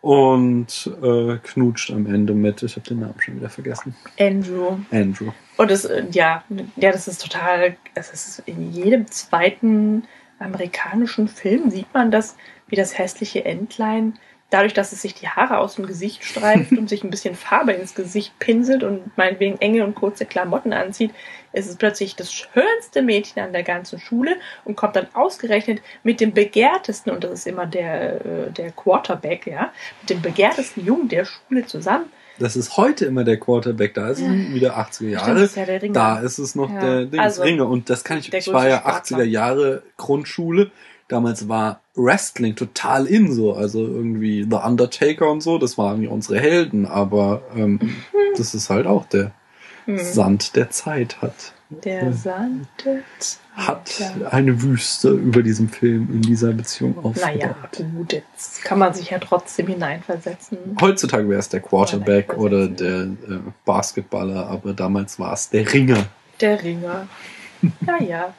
und äh, knutscht am Ende mit. Ich habe den Namen schon wieder vergessen. Andrew. Andrew. Und das, äh, ja, ja, das ist total, es ist in jedem zweiten amerikanischen Film sieht man das, wie das hässliche Entlein, dadurch, dass es sich die Haare aus dem Gesicht streift und sich ein bisschen Farbe ins Gesicht pinselt und meinetwegen enge und kurze Klamotten anzieht, ist es plötzlich das schönste Mädchen an der ganzen Schule und kommt dann ausgerechnet mit dem begehrtesten, und das ist immer der, äh, der Quarterback, ja, mit dem begehrtesten Jungen der Schule zusammen. Das ist heute immer der Quarterback. Da ist es Ja. wieder 80er Stimmt, Jahre. das ist ja der Ringer. Da ist es noch Ja. der Dings Also, Ringe. Und das kann ich, ich war ja größte Sportler. 80er Jahre Grundschule. Damals war Wrestling total in so. Also irgendwie The Undertaker und so. Das waren ja unsere Helden. Aber ähm, das ist halt auch der Hm. Sand der Zeit hat. Der Sand der Zeit. Hat Ja. eine Wüste über diesem Film in dieser Beziehung Naja, aufgebaut. gut, jetzt kann man sich ja trotzdem hineinversetzen. Heutzutage wäre es der Quarterback Oder der äh, Basketballer, aber damals war es der Ringer. Der Ringer. Naja.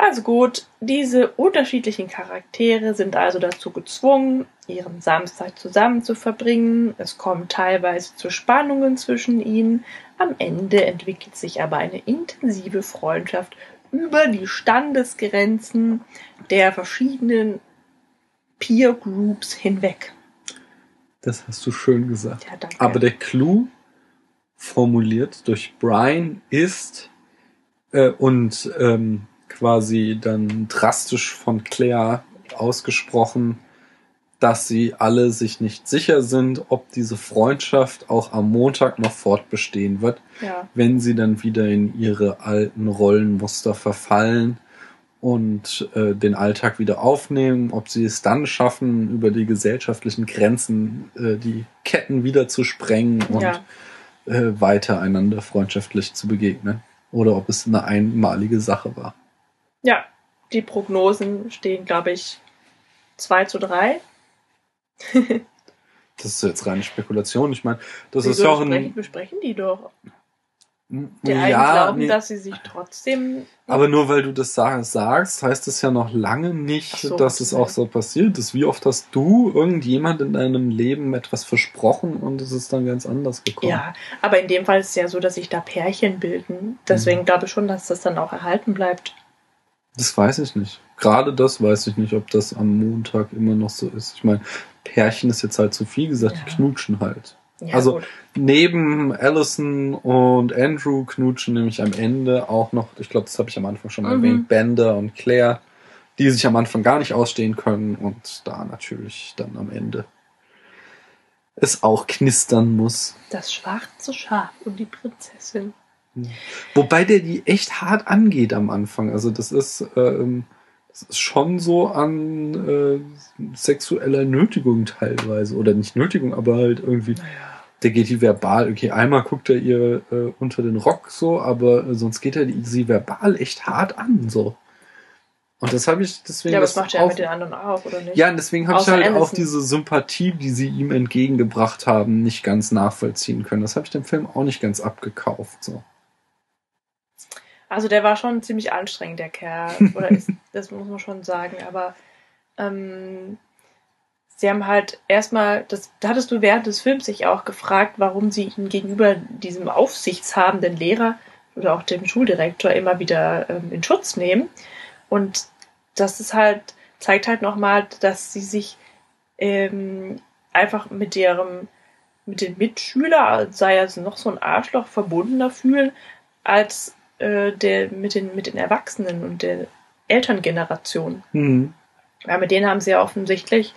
Also gut, diese unterschiedlichen Charaktere sind also dazu gezwungen, ihren Samstag zusammen zu verbringen. Es kommt teilweise zu Spannungen zwischen ihnen. Am Ende entwickelt sich aber eine intensive Freundschaft über die Standesgrenzen der verschiedenen Peer Groups hinweg. Das hast du schön gesagt. Ja, danke. Aber der Clou, formuliert durch Brian, ist äh, und ähm, quasi dann drastisch von Claire ausgesprochen, dass sie alle sich nicht sicher sind, ob diese Freundschaft auch am Montag noch fortbestehen wird, ja. wenn sie dann wieder in ihre alten Rollenmuster verfallen und äh, den Alltag wieder aufnehmen, ob sie es dann schaffen, über die gesellschaftlichen Grenzen äh, die Ketten wieder zu sprengen und Ja. äh, weiter einander freundschaftlich zu begegnen. Oder ob es eine einmalige Sache war. Ja, die Prognosen stehen, glaube ich, 2 zu 3 Das ist jetzt reine Spekulation. Ich meine, das Wieso ist ja auch ein. besprechen die doch. Die einen ja, glauben, nee, dass sie sich trotzdem. aber nur weil du das sa- sagst, heißt es ja noch lange nicht, so, dass es auch so passiert ist. Wie oft hast du irgendjemand in deinem Leben etwas versprochen und es ist dann ganz anders gekommen? Ja, aber in dem Fall ist es ja so, dass sich da Pärchen bilden. Deswegen glaube ich schon, dass das dann auch erhalten bleibt. Das weiß ich nicht. Gerade das weiß ich nicht, ob das am Montag immer noch so ist. Ich meine, Pärchen ist jetzt halt zu viel gesagt, die Ja. knutschen halt. Ja, Also- gut. Neben Allison und Andrew knutschen nämlich am Ende auch noch, ich glaube, das habe ich am Anfang schon mal Mhm. erwähnt, Bender und Claire, die sich am Anfang gar nicht ausstehen können und da natürlich dann am Ende es auch knistern muss. das schwarze Schaf und die Prinzessin. Wobei der die echt hart angeht am Anfang. Also das ist, ähm, das ist schon so an äh, sexueller Nötigung teilweise. Oder nicht Nötigung, aber halt irgendwie, der geht die verbal, okay, einmal guckt er ihr äh, unter den Rock so, aber äh, sonst geht er die, sie verbal echt hart an so. Und das habe ich deswegen. Ja, aber das macht er ja mit den anderen auch, oder nicht? ja, und deswegen habe ich halt auch Allison. diese Sympathie, die sie ihm entgegengebracht haben, nicht ganz nachvollziehen können. Das habe ich dem Film auch nicht ganz abgekauft. So. Also der war schon ziemlich anstrengend, der Kerl. Oder ist, das muss man schon sagen. Aber ähm, sie haben halt erstmal, das da hattest du während des Films sich auch gefragt, warum sie ihn gegenüber diesem aufsichtshabenden Lehrer oder auch dem Schuldirektor immer wieder ähm, in Schutz nehmen. Und das ist halt, zeigt halt nochmal, dass sie sich ähm, einfach mit ihrem, mit den Mitschüler, sei es noch so ein Arschloch, verbundener fühlen, als äh, der mit den, mit den Erwachsenen und der Elterngeneration. Mhm. Ja, mit denen haben sie ja offensichtlich,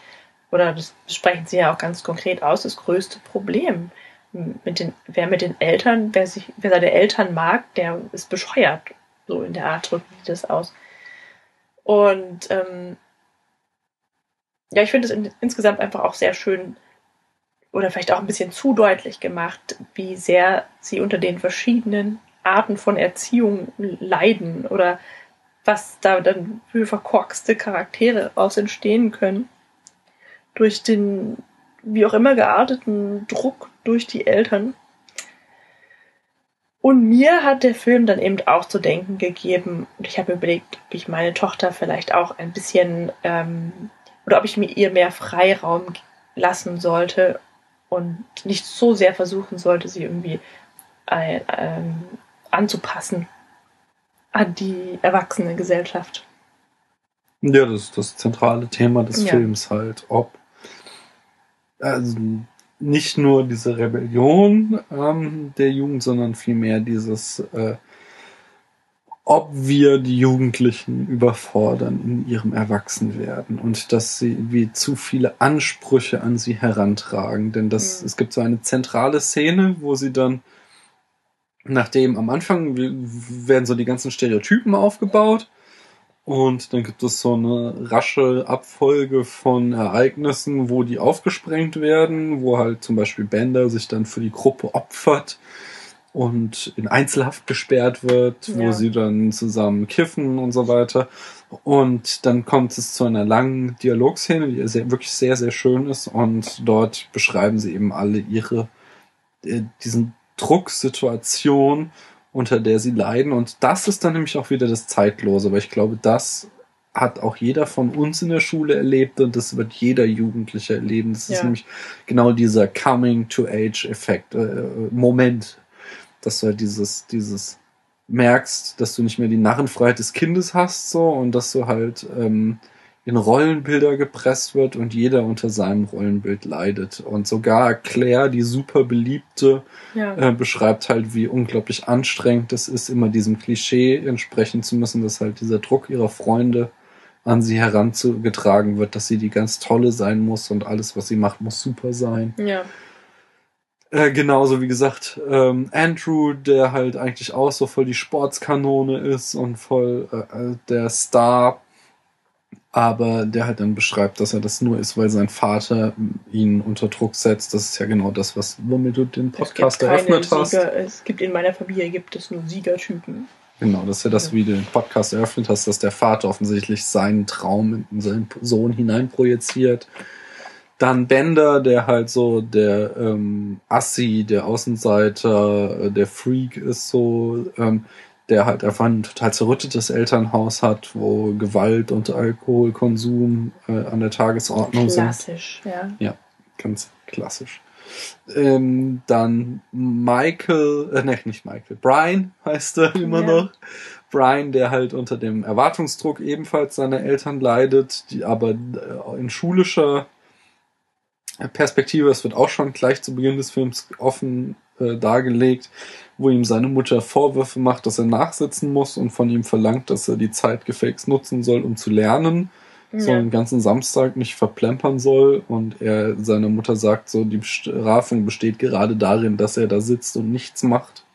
oder das sprechen sie ja auch ganz konkret aus, das größte Problem. Mit den, wer mit den Eltern, wer sich, wer seine Eltern mag, der ist bescheuert. So in der Art drücken die das aus. Und ähm, ja, ich finde es in, insgesamt einfach auch sehr schön oder vielleicht auch ein bisschen zu deutlich gemacht, wie sehr sie unter den verschiedenen Arten von Erziehung leiden oder was da dann für verkorkste Charaktere aus entstehen können. Durch den, wie auch immer gearteten Druck durch die Eltern. Und mir hat der Film dann eben auch zu denken gegeben. Und ich habe überlegt, ob ich meine Tochter vielleicht auch ein bisschen, ähm, oder ob ich mir ihr mehr Freiraum lassen sollte und nicht so sehr versuchen sollte, sie irgendwie äh, ähm, anzupassen an die erwachsene Gesellschaft. Ja, das ist das zentrale Thema des Ja. Films halt. Ob also nicht nur diese Rebellion ähm, der Jugend, sondern vielmehr dieses, äh, ob wir die Jugendlichen überfordern in ihrem Erwachsenwerden und dass sie wie zu viele Ansprüche an sie herantragen. Denn das, Mhm. es gibt so eine zentrale Szene, wo sie dann nachdem am Anfang werden so die ganzen Stereotypen aufgebaut und dann gibt es so eine rasche Abfolge von Ereignissen, wo die aufgesprengt werden, wo halt zum Beispiel Bender sich dann für die Gruppe opfert und in Einzelhaft gesperrt wird, wo Ja. sie dann zusammen kiffen und so weiter. Und dann kommt es zu einer langen Dialogszene, die sehr, wirklich sehr, sehr schön ist. Und dort beschreiben sie eben alle ihre, äh, diesen Drucksituation, unter der sie leiden. Und das ist dann nämlich auch wieder das Zeitlose, weil ich glaube, das hat auch jeder von uns in der Schule erlebt und das wird jeder Jugendliche erleben. Das ist Ja. nämlich genau dieser Coming-to-Age-Effekt, äh, Moment, dass du halt dieses, dieses merkst, dass du nicht mehr die Narrenfreiheit des Kindes hast, so, und dass du halt ähm, in Rollenbilder gepresst wird und jeder unter seinem Rollenbild leidet. Und sogar Claire, die super beliebte, Ja. äh, beschreibt halt, wie unglaublich anstrengend es ist, immer diesem Klischee entsprechen zu müssen, dass halt dieser Druck ihrer Freunde an sie herangetragen wird, dass sie die ganz tolle sein muss und alles, was sie macht, muss super sein. ja. Äh, genauso wie gesagt, ähm, Andrew, der halt eigentlich auch so voll die Sportskanone ist und voll äh, äh, der Star, aber der halt dann beschreibt, dass er das nur ist, weil sein Vater ihn unter Druck setzt. Das ist ja genau das, was womit du den Podcast eröffnet hast. Sieger, es gibt in meiner Familie gibt es nur Siegertypen. Genau, das ist ja das, wie du den Podcast eröffnet hast, dass der Vater offensichtlich seinen Traum in seinen Sohn hineinprojiziert. Dann Bender, der halt so der ähm, Assi, der Außenseiter, äh, der Freak ist so, ähm, der halt einfach ein total zerrüttetes Elternhaus hat, wo Gewalt und Alkoholkonsum äh, an der Tagesordnung sind. Klassisch, ja. Ja, ganz klassisch. Ähm, dann Michael, äh, ne, nicht Michael, Brian heißt er immer Ja. noch. Brian, der halt unter dem Erwartungsdruck ebenfalls seiner Eltern leidet, die aber äh, in schulischer Perspektive, es wird auch schon gleich zu Beginn des Films offen äh, dargelegt, wo ihm seine Mutter Vorwürfe macht, dass er nachsitzen muss und von ihm verlangt, dass er die Zeit gefälligst nutzen soll, um zu lernen so Ja. einen ganzen Samstag nicht verplempern soll und er seiner Mutter sagt, so die Bestrafung besteht gerade darin, dass er da sitzt und nichts macht.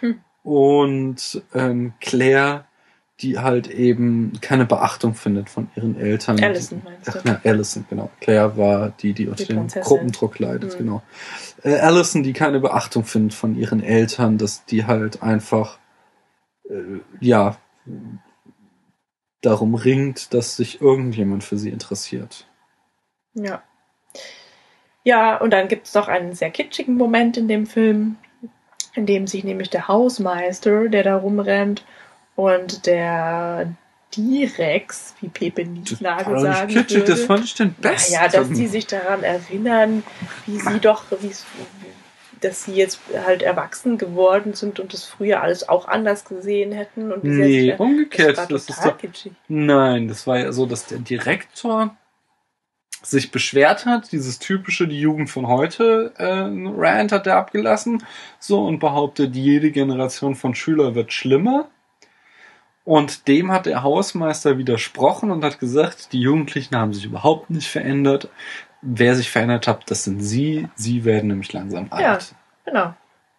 Hm. Und ähm, Claire, die halt eben keine Beachtung findet von ihren Eltern. Allison meinst du? Ach, na, Allison, genau. Claire war die, die unter dem. Gruppendruck leidet, Mhm. genau. Äh, Allison, die keine Beachtung findet von ihren Eltern, dass die halt einfach, äh, ja, darum ringt, dass sich irgendjemand für sie interessiert. Ja. Ja, und dann gibt es noch einen sehr kitschigen Moment in dem Film, in dem sich nämlich der Hausmeister, der da rumrennt, und der Direx, wie Pepe Nieslage sagen kitschig, das würde, fand ich den besten. ja, dass die sich daran erinnern, wie sie doch, wie dass sie jetzt halt erwachsen geworden sind und das früher alles auch anders gesehen hätten. Und Nee, jetzt- umgekehrt. Das, Das ist doch, kitschig. nein, das war ja so, dass der Direktor sich beschwert hat, dieses typische, die Jugend von heute, äh, Rant hat er abgelassen, so und behauptet, jede Generation von Schüler wird schlimmer. Und dem hat der Hausmeister widersprochen und hat gesagt, die Jugendlichen haben sich überhaupt nicht verändert. Wer sich verändert hat, das sind sie. Sie werden nämlich langsam alt. Ja. Genau.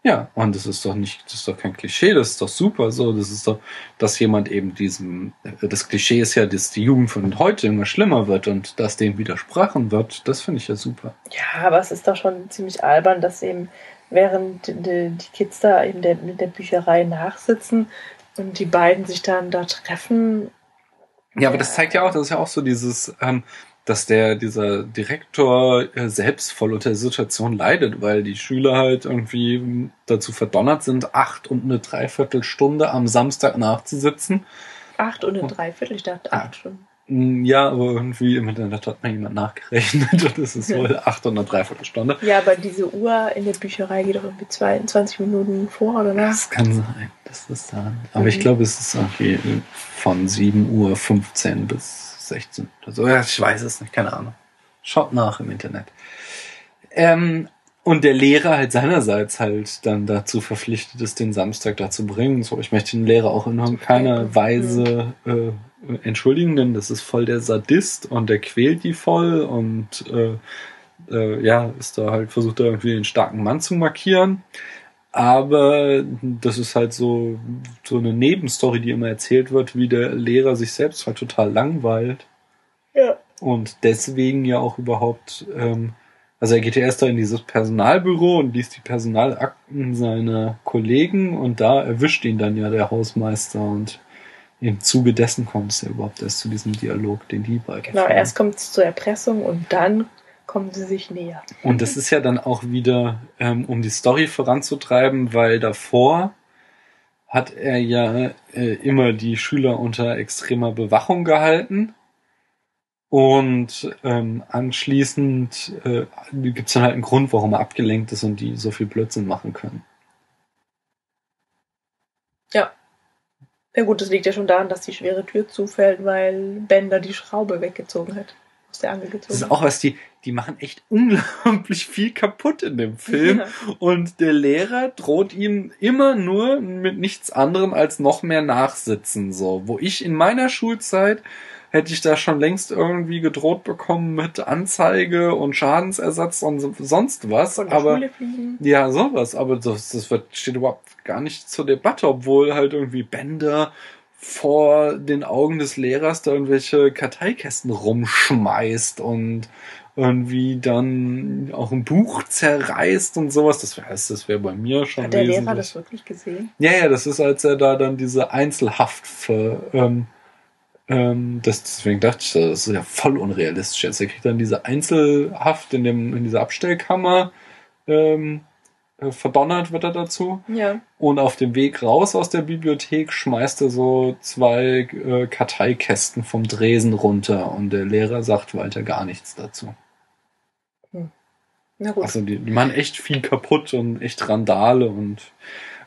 Ja, und das ist doch nicht, das ist doch kein Klischee, das ist doch super so. Das ist doch, dass jemand eben diesem, das Klischee ist ja, dass die Jugend von heute immer schlimmer wird und dass dem widersprochen wird, das finde ich ja super. Ja, aber es ist doch schon ziemlich albern, dass eben während die, Kids da eben der, mit der Bücherei nachsitzen und die beiden sich dann da treffen. Ja, aber das zeigt ja auch, das ist ja auch so dieses, ähm, dass der, dieser Direktor äh, selbst voll unter der Situation leidet, weil die Schüler halt irgendwie dazu verdonnert sind, acht und eine Dreiviertelstunde am Samstag nachzusitzen. Acht und ein Dreiviertel, ich dachte acht Stunden. Mm, Ja, aber irgendwie im Internet hat mir jemand nachgerechnet und es ist wohl acht und eine Dreiviertelstunde. Ja, aber diese Uhr in der Bücherei geht doch irgendwie 22 Minuten vor oder nach. Das kann sein, das da. Aber Mhm. ich glaube, es ist irgendwie von 7 Uhr 15 bis 16 oder so. Ich weiß es nicht, keine Ahnung. Schaut nach im Internet. Ähm, und der Lehrer halt seinerseits halt dann dazu verpflichtet ist, den Samstag da zu bringen. So, ich möchte den Lehrer auch in keiner Weise äh, entschuldigen, denn das ist voll der Sadist und der quält die voll und äh, äh, ja, ist da halt, versucht da irgendwie den starken Mann zu markieren. Aber das ist halt so, so eine Nebenstory, die immer erzählt wird, wie der Lehrer sich selbst halt total langweilt. Ja. Und deswegen ja auch überhaupt, ähm, also er geht ja erst da in dieses Personalbüro und liest die Personalakten seiner Kollegen und da erwischt ihn dann ja der Hausmeister und im Zuge dessen kommt es ja überhaupt erst zu diesem Dialog, den die beiden Genau, führen. erst kommt es zur Erpressung und dann kommen sie sich näher. Und das ist ja dann auch wieder, ähm, um die Story voranzutreiben, weil davor hat er ja äh, immer die Schüler unter extremer Bewachung gehalten. Und ähm, anschließend äh, gibt es dann halt einen Grund, warum er abgelenkt ist und die so viel Blödsinn machen können. Ja gut, das liegt ja schon daran, dass die schwere Tür zufällt, weil Bender die Schraube weggezogen hat. Aus der Angel gezogen Das ist auch was, die, die machen echt unglaublich viel kaputt in dem Film. Ja. Und der Lehrer droht ihm immer nur mit nichts anderem als noch mehr Nachsitzen, so. Wo ich in meiner Schulzeit hätte ich da schon längst irgendwie gedroht bekommen mit Anzeige und Schadensersatz und so- sonst was. Von der aber Schule fliegen. ja, sowas, aber das, das wird, steht überhaupt gar nicht zur Debatte, obwohl halt irgendwie Bänder vor den Augen des Lehrers da irgendwelche Karteikästen rumschmeißt und irgendwie dann auch ein Buch zerreißt und sowas. Das wäre das wäre bei mir schon Hat der Lehrer das wirklich gesehen? ja, ja, das ist, als er da dann diese Einzelhaft ver, ähm, Ähm, das, deswegen dachte ich, das ist ja voll unrealistisch. Jetzt er kriegt dann diese Einzelhaft in, dem, in dieser Abstellkammer ähm, äh, verdonnert, wird er dazu. Ja. Und auf dem Weg raus aus der Bibliothek schmeißt er so zwei äh, Karteikästen vom Dresen runter und der Lehrer sagt weiter gar nichts dazu. Na gut. Also die, die machen echt viel kaputt und echt Randale und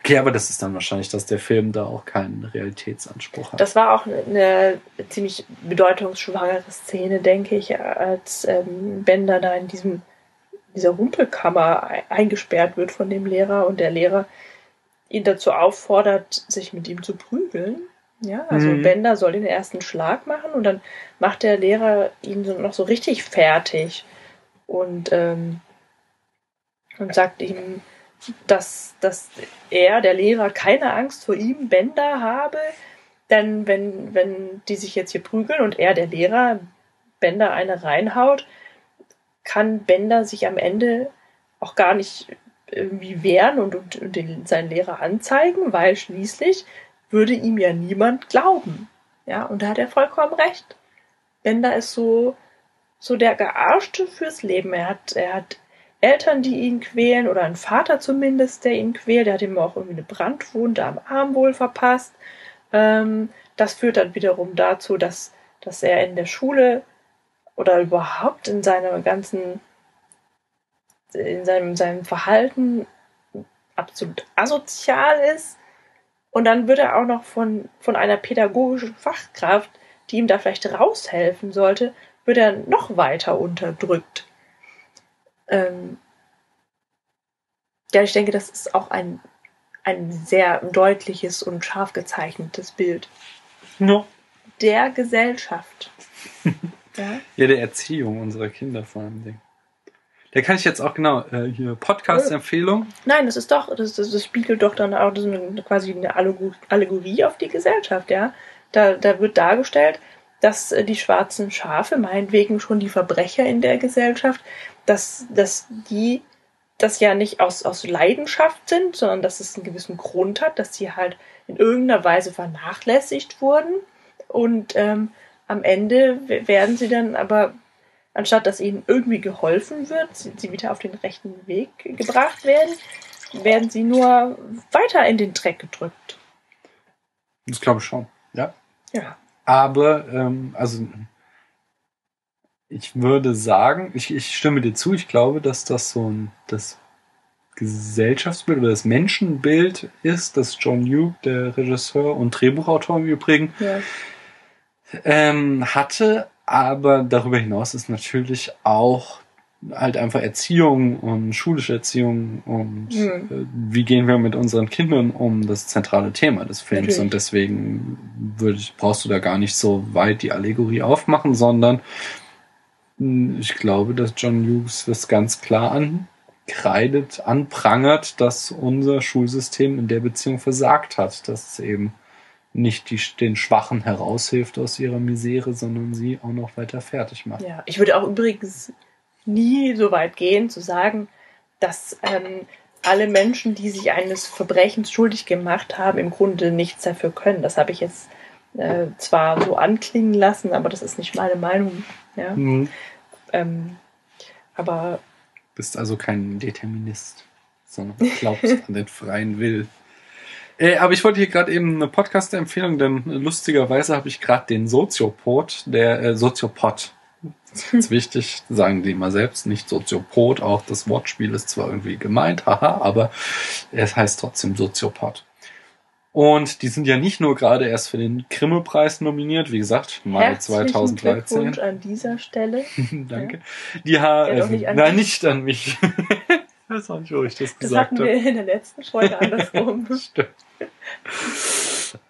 okay, aber das ist dann wahrscheinlich, dass der Film da auch keinen Realitätsanspruch hat. Das war auch eine ziemlich bedeutungsschwangere Szene, denke ich, als ähm, Bender da in diesem dieser Rumpelkammer ei- eingesperrt wird von dem Lehrer und der Lehrer ihn dazu auffordert, sich mit ihm zu prügeln. Ja, also Mhm. Bender soll den ersten Schlag machen und dann macht der Lehrer ihn so, noch so richtig fertig und, ähm, und sagt ihm, dass, dass er, der Lehrer, keine Angst vor ihm, Bender, habe. Denn wenn, wenn die sich jetzt hier prügeln und er, der Lehrer, Bender eine reinhaut, kann Bender sich am Ende auch gar nicht irgendwie wehren und, und, und den, seinen Lehrer anzeigen, weil schließlich würde ihm ja niemand glauben. Ja, und da hat er vollkommen recht. Bender ist so, so der Gearschte fürs Leben. Er hat, er hat Eltern, die ihn quälen, oder einen Vater zumindest, der ihn quält. Der hat ihm auch irgendwie eine Brandwunde am Arm wohl verpasst. Ähm, das führt dann wiederum dazu, dass, dass er in der Schule oder überhaupt in seiner ganzen, in seinem, seinem Verhalten absolut asozial ist. Und dann wird er auch noch von, von einer pädagogischen Fachkraft, die ihm da vielleicht raushelfen sollte, wird er noch weiter unterdrückt. Ähm, ja, ich denke, das ist auch ein, ein sehr deutliches und scharf gezeichnetes Bild Ja. der Gesellschaft. ja? Ja, der Erziehung unserer Kinder vor allem. Ding. Da kann ich jetzt auch genau äh, hier Podcast-Empfehlung. Nein, das ist doch, das, das, das spiegelt doch dann auch eine, quasi eine Allegorie, Allegorie auf die Gesellschaft, ja. Da, da wird dargestellt, dass äh, die schwarzen Schafe, meinetwegen schon die Verbrecher in der Gesellschaft, dass, dass die das ja nicht aus, aus Leidenschaft sind, sondern dass es einen gewissen Grund hat, dass sie halt in irgendeiner Weise vernachlässigt wurden. Und ähm, am Ende werden sie dann aber, anstatt dass ihnen irgendwie geholfen wird, sie, sie wieder auf den rechten Weg gebracht werden, werden sie nur weiter in den Dreck gedrückt. Das glaube ich schon. Ja. Ja. Aber, ähm, also, ich würde sagen, ich, ich stimme dir zu, ich glaube, dass das so ein, das Gesellschaftsbild oder das Menschenbild ist, das John Hugh, der Regisseur und Drehbuchautor im Übrigen, Ja. ähm, hatte, aber darüber hinaus ist natürlich auch halt einfach Erziehung und schulische Erziehung und Mhm. äh, wie gehen wir mit unseren Kindern um, das zentrale Thema des Films Natürlich. und deswegen ich, brauchst du da gar nicht so weit die Allegorie aufmachen, sondern ich glaube, dass John Hughes das ganz klar ankreidet, anprangert, dass unser Schulsystem in der Beziehung versagt hat, dass es eben nicht die, den Schwachen heraushilft aus ihrer Misere, sondern sie auch noch weiter fertig macht. Ja, ich würde auch übrigens nie so weit gehen zu sagen, dass ähm, alle Menschen, die sich eines Verbrechens schuldig gemacht haben, im Grunde nichts dafür können. Das habe ich jetzt äh, zwar so anklingen lassen, aber das ist nicht meine Meinung. Ja? Mhm. Ähm, aber Bist also kein Determinist, sondern glaubst an den freien Will. Äh, aber ich wollte hier gerade eben eine Podcast-Empfehlung, denn lustigerweise habe ich gerade den Soziopod, der äh, Soziopod. Das ist ganz wichtig, sagen die immer selbst, nicht Soziopod. Auch das Wortspiel ist zwar irgendwie gemeint, haha, aber es heißt trotzdem Soziopod. Und die sind ja nicht nur gerade erst für den Grimme-Preis nominiert, wie gesagt, Mai herzlichen 2013. Glückwunsch an dieser Stelle. Danke. Die ha Ja, äh, nicht an nein, dich. nicht an mich. das auch nicht, wo ich das Das gesagt hatten habe. wir in der letzten Folge andersrum. Stimmt.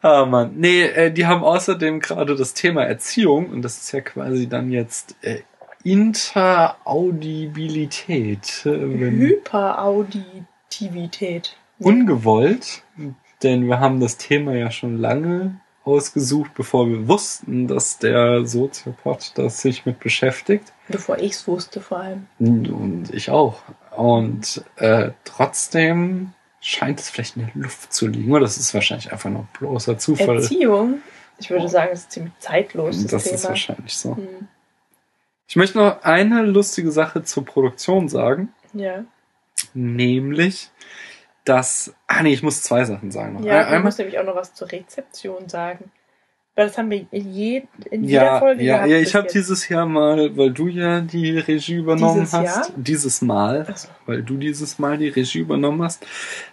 Ah, Mann. Nee, äh, die haben außerdem gerade das Thema Erziehung und das ist ja quasi dann jetzt äh, Interaudibilität. Äh, Hyperauditivität. ungewollt, denn wir haben das Thema ja schon lange ausgesucht, bevor wir wussten, dass der Soziopod das sich mit beschäftigt. Bevor ich es wusste vor allem. Und ich auch. Und äh, trotzdem scheint es vielleicht in der Luft zu liegen. Oder das ist wahrscheinlich einfach nur bloßer Zufall. Erziehung Ich würde sagen, es ist ziemlich zeitlos, das, Das Thema. ist wahrscheinlich so. Hm. Ich möchte noch eine lustige Sache zur Produktion sagen, Ja, nämlich, dass, ah nee, ich muss zwei Sachen sagen. Noch. ja einmal, musst nämlich auch noch was zur Rezeption sagen. Weil das haben wir in, je, in jeder ja, Folge ja, gehabt ja, ich habe dieses Jahr mal, weil du ja die Regie übernommen Dieses hast, Jahr? dieses Mal, so. weil du dieses Mal die Regie übernommen hast,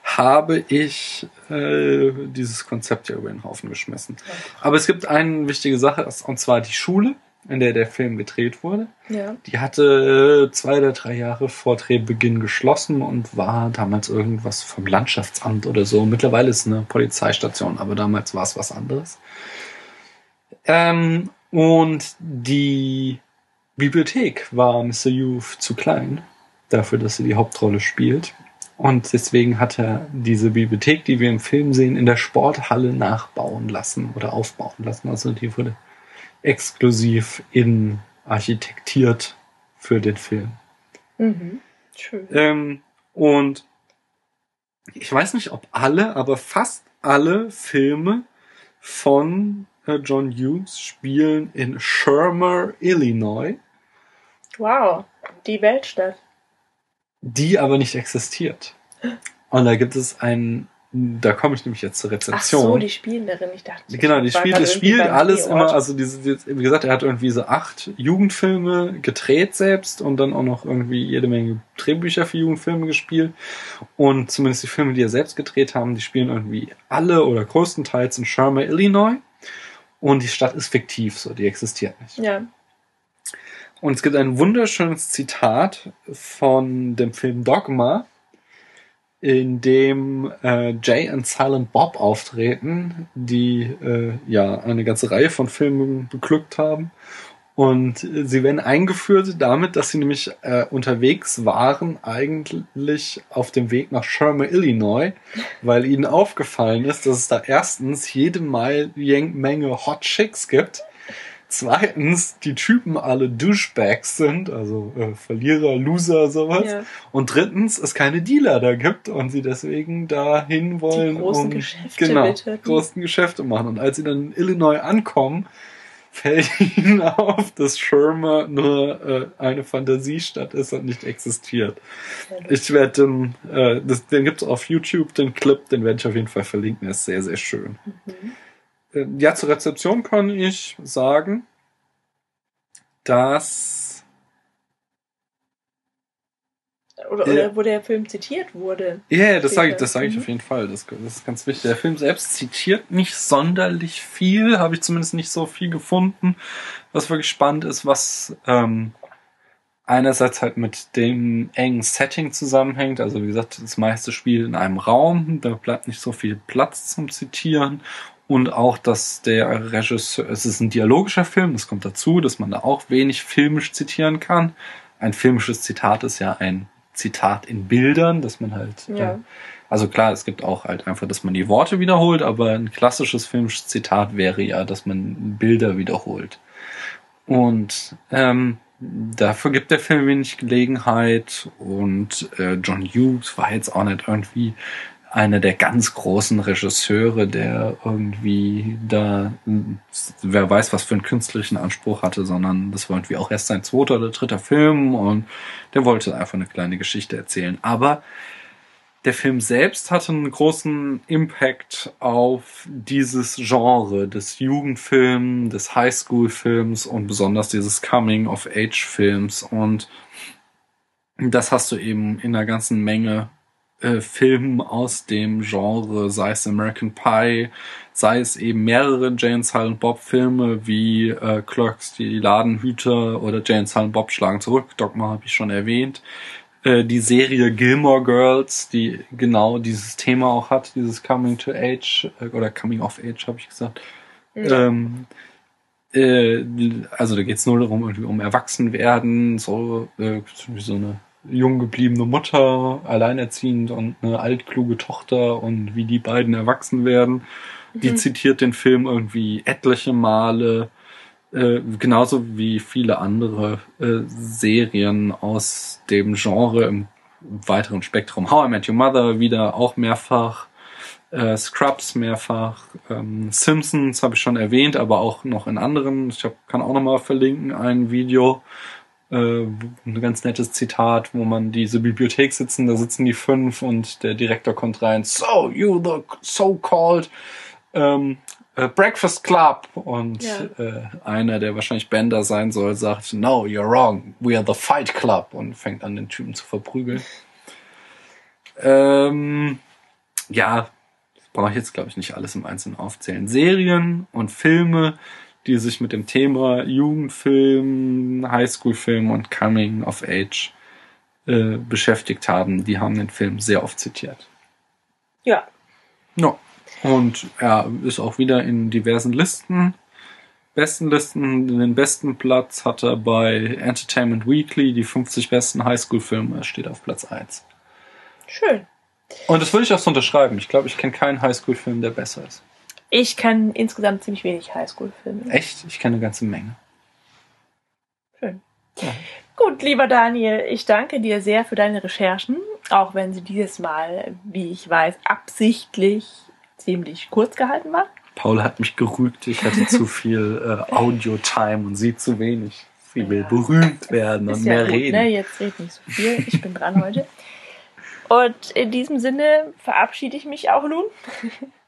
habe ich äh, dieses Konzept ja über den Haufen geschmissen. Aber es gibt eine wichtige Sache, und zwar die Schule, in der der Film gedreht wurde. Ja. Die hatte äh, zwei oder drei Jahre vor Drehbeginn geschlossen und war damals irgendwas vom Landschaftsamt oder so. Mittlerweile ist es eine Polizeistation, aber damals war es was anderes. Ähm, und die Bibliothek war Mr. Youth zu klein dafür, dass sie die Hauptrolle spielt. Und deswegen hat er diese Bibliothek, die wir im Film sehen, in der Sporthalle nachbauen lassen oder aufbauen lassen. Also die wurde exklusiv in architektiert für den Film. Mhm. Schön. Ähm, und ich weiß nicht, ob alle, aber fast alle Filme von äh, John Hughes spielen in Shermer, Illinois, Wow. Die Weltstadt. die aber nicht existiert. Und da gibt es einen, da komme ich nämlich jetzt zur Ach Rezeption. so, die spielen darin. Ich dachte, Genau, die spielt, irgendwie spielt alles immer, also diese, wie gesagt, er hat irgendwie so acht Jugendfilme gedreht selbst und dann auch noch irgendwie jede Menge Drehbücher für Jugendfilme gespielt. Und zumindest die Filme, die er selbst gedreht haben, die spielen irgendwie alle oder größtenteils in Shermer, Illinois. Und die Stadt ist fiktiv, so, die existiert nicht. Ja. Und es gibt ein wunderschönes Zitat von dem Film Dogma, in dem äh, Jay und Silent Bob auftreten, die äh, ja eine ganze Reihe von Filmen beglückt haben. Und sie werden eingeführt damit, dass sie nämlich äh, unterwegs waren, eigentlich auf dem Weg nach Shermer, Illinois, weil ihnen aufgefallen ist, dass es da erstens jede Menge Hot Chicks gibt Zweitens, die Typen alle Douchebags sind, also äh, Verlierer, Loser, sowas. Ja. Und drittens, es keine Dealer da gibt und sie deswegen dahin wollen, großen um Geschäfte genau, wittern. großen Geschäfte machen. Und als sie dann in Illinois ankommen, fällt ihnen auf, dass Shermer nur äh, eine Fantasiestadt ist und nicht existiert. Ich werde den, äh, das, den gibt's auf YouTube, den Clip, den werde ich auf jeden Fall verlinken, der ist sehr, sehr schön. Mhm. Äh, Ja, zur Rezeption kann ich sagen, dass Oder, oder wo der Film zitiert wurde. ja, yeah, das sage ich, das sage ich Mhm. auf jeden Fall. Das, das ist ganz wichtig. Der Film selbst zitiert nicht sonderlich viel, habe ich zumindest nicht so viel gefunden, was wirklich spannend ist, was ähm, einerseits halt mit dem engen Setting zusammenhängt. Also wie gesagt, das meiste Spiel in einem Raum, da bleibt nicht so viel Platz zum Zitieren. Und auch, dass der Regisseur, es ist ein dialogischer Film, das kommt dazu, dass man da auch wenig filmisch zitieren kann. Ein filmisches Zitat ist ja ein Zitat in Bildern, dass man halt, Ja. äh, also klar, es gibt auch halt einfach, dass man die Worte wiederholt, aber ein klassisches filmisches Zitat wäre ja, dass man Bilder wiederholt. Und ähm, dafür gibt der Film wenig Gelegenheit und äh, John Hughes war jetzt auch nicht irgendwie einer der ganz großen Regisseure, der irgendwie da, wer weiß, was für einen künstlerischen Anspruch hatte, sondern das war irgendwie auch erst sein zweiter oder dritter Film und der wollte einfach eine kleine Geschichte erzählen. Aber der Film selbst hatte einen großen Impact auf dieses Genre des Jugendfilms, des Highschool-Films und besonders dieses Coming-of-Age-Films. Und das hast du eben in einer ganzen Menge äh, Filmen aus dem Genre, sei es American Pie, sei es eben mehrere Jane Silent Bob Filme wie äh, Clerks, die Ladenhüter oder Jane Silent Bob schlagen zurück. Dogma habe ich schon erwähnt äh, die Serie Gilmore Girls, die genau dieses Thema auch hat, dieses Coming to Age äh, oder Coming of Age, habe ich gesagt. Ja. Ähm, äh, also da geht's nur darum, irgendwie um Erwachsenwerden, so, äh, so eine jung gebliebene Mutter, alleinerziehend und eine altkluge Tochter und wie die beiden erwachsen werden. Die Mhm. zitiert den Film irgendwie etliche Male, äh, genauso wie viele andere äh, Serien aus dem Genre im weiteren Spektrum. How I Met Your Mother wieder auch mehrfach. Äh, Scrubs mehrfach, ähm, Simpsons habe ich schon erwähnt, aber auch noch in anderen. Ich hab, kann auch nochmal verlinken ein Video, äh, ein ganz nettes Zitat, wo man diese Bibliothek sitzen, da sitzen die fünf und der Direktor kommt rein. So, you the so-called ähm, äh, Breakfast Club und Ja. äh, einer, der wahrscheinlich Bender sein soll, sagt, no, you're wrong, we are the Fight Club und fängt an, den Typen zu verprügeln. Ähm, ja, das brauche ich jetzt, glaube ich, nicht alles im Einzelnen aufzählen. Serien und Filme, die sich mit dem Thema Jugendfilm, Highschool-Film und Coming of Age äh, beschäftigt haben, die haben den Film sehr oft zitiert. Ja, No. Und er ist auch wieder in diversen Listen. Besten Listen, den besten Platz hat er bei Entertainment Weekly, die 50 besten Highschool-Filme, er steht auf Platz 1. schön. Und das würde ich auch so unterschreiben. Ich glaube, ich kenne keinen Highschool-Film, der besser ist. Ich kann insgesamt ziemlich wenig Highschool-Filme. Echt? Ich kenne eine ganze Menge. Schön. Ja. Gut, lieber Daniel, ich danke dir sehr für deine Recherchen, auch wenn sie dieses Mal, wie ich weiß, absichtlich ziemlich kurz gehalten waren. Paul hat mich gerügt, ich hatte zu viel äh, Audio-Time und sie zu wenig. Sie will Ja. berühmt werden und Ist ja mehr gut, reden. ne? Jetzt red nicht so viel. Ich bin dran heute. Und in diesem Sinne verabschiede ich mich auch nun.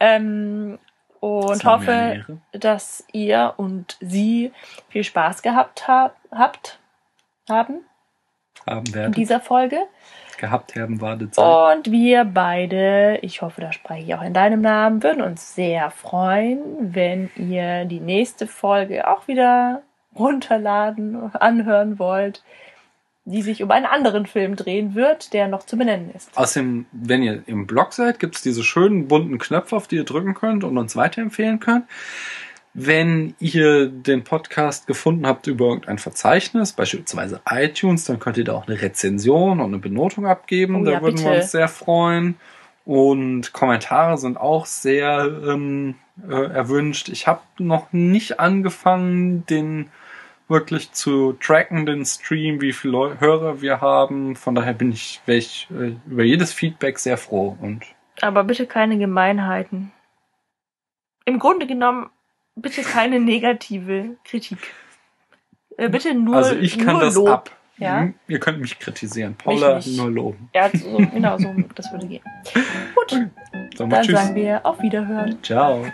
ähm, und Das hoffe, dass ihr und sie viel Spaß gehabt ha habt, haben Haben in werden. dieser Folge. Gehabt haben Wartezeit. Und wir beide, ich hoffe, da spreche ich auch in deinem Namen, würden uns sehr freuen, wenn ihr die nächste Folge auch wieder runterladen, anhören wollt, die sich um einen anderen Film drehen wird, der noch zu benennen ist. Außerdem, wenn ihr im Blog seid, gibt's diese schönen bunten Knöpfe, auf die ihr drücken könnt und uns weiterempfehlen könnt. Wenn ihr den Podcast gefunden habt über irgendein Verzeichnis, beispielsweise iTunes, dann könnt ihr da auch eine Rezension und eine Benotung abgeben. Oh da ja, würden wir bitte. uns sehr freuen. Und Kommentare sind auch sehr ähm, äh, erwünscht. Ich habe noch nicht angefangen, den wirklich zu tracken, den Stream, wie viele Hörer wir haben. Von daher bin ich, ich äh, über jedes Feedback sehr froh. Und Aber bitte keine Gemeinheiten. Im Grunde genommen, bitte keine negative Kritik. Äh, bitte nur, also ich kann das Lob. ab. Ja? Ihr könnt mich kritisieren. Paula nicht. nur loben. Ja, so, genau so, das würde gehen. Gut, wir dann Tschüss. sagen wir auf Wiederhören. Ciao.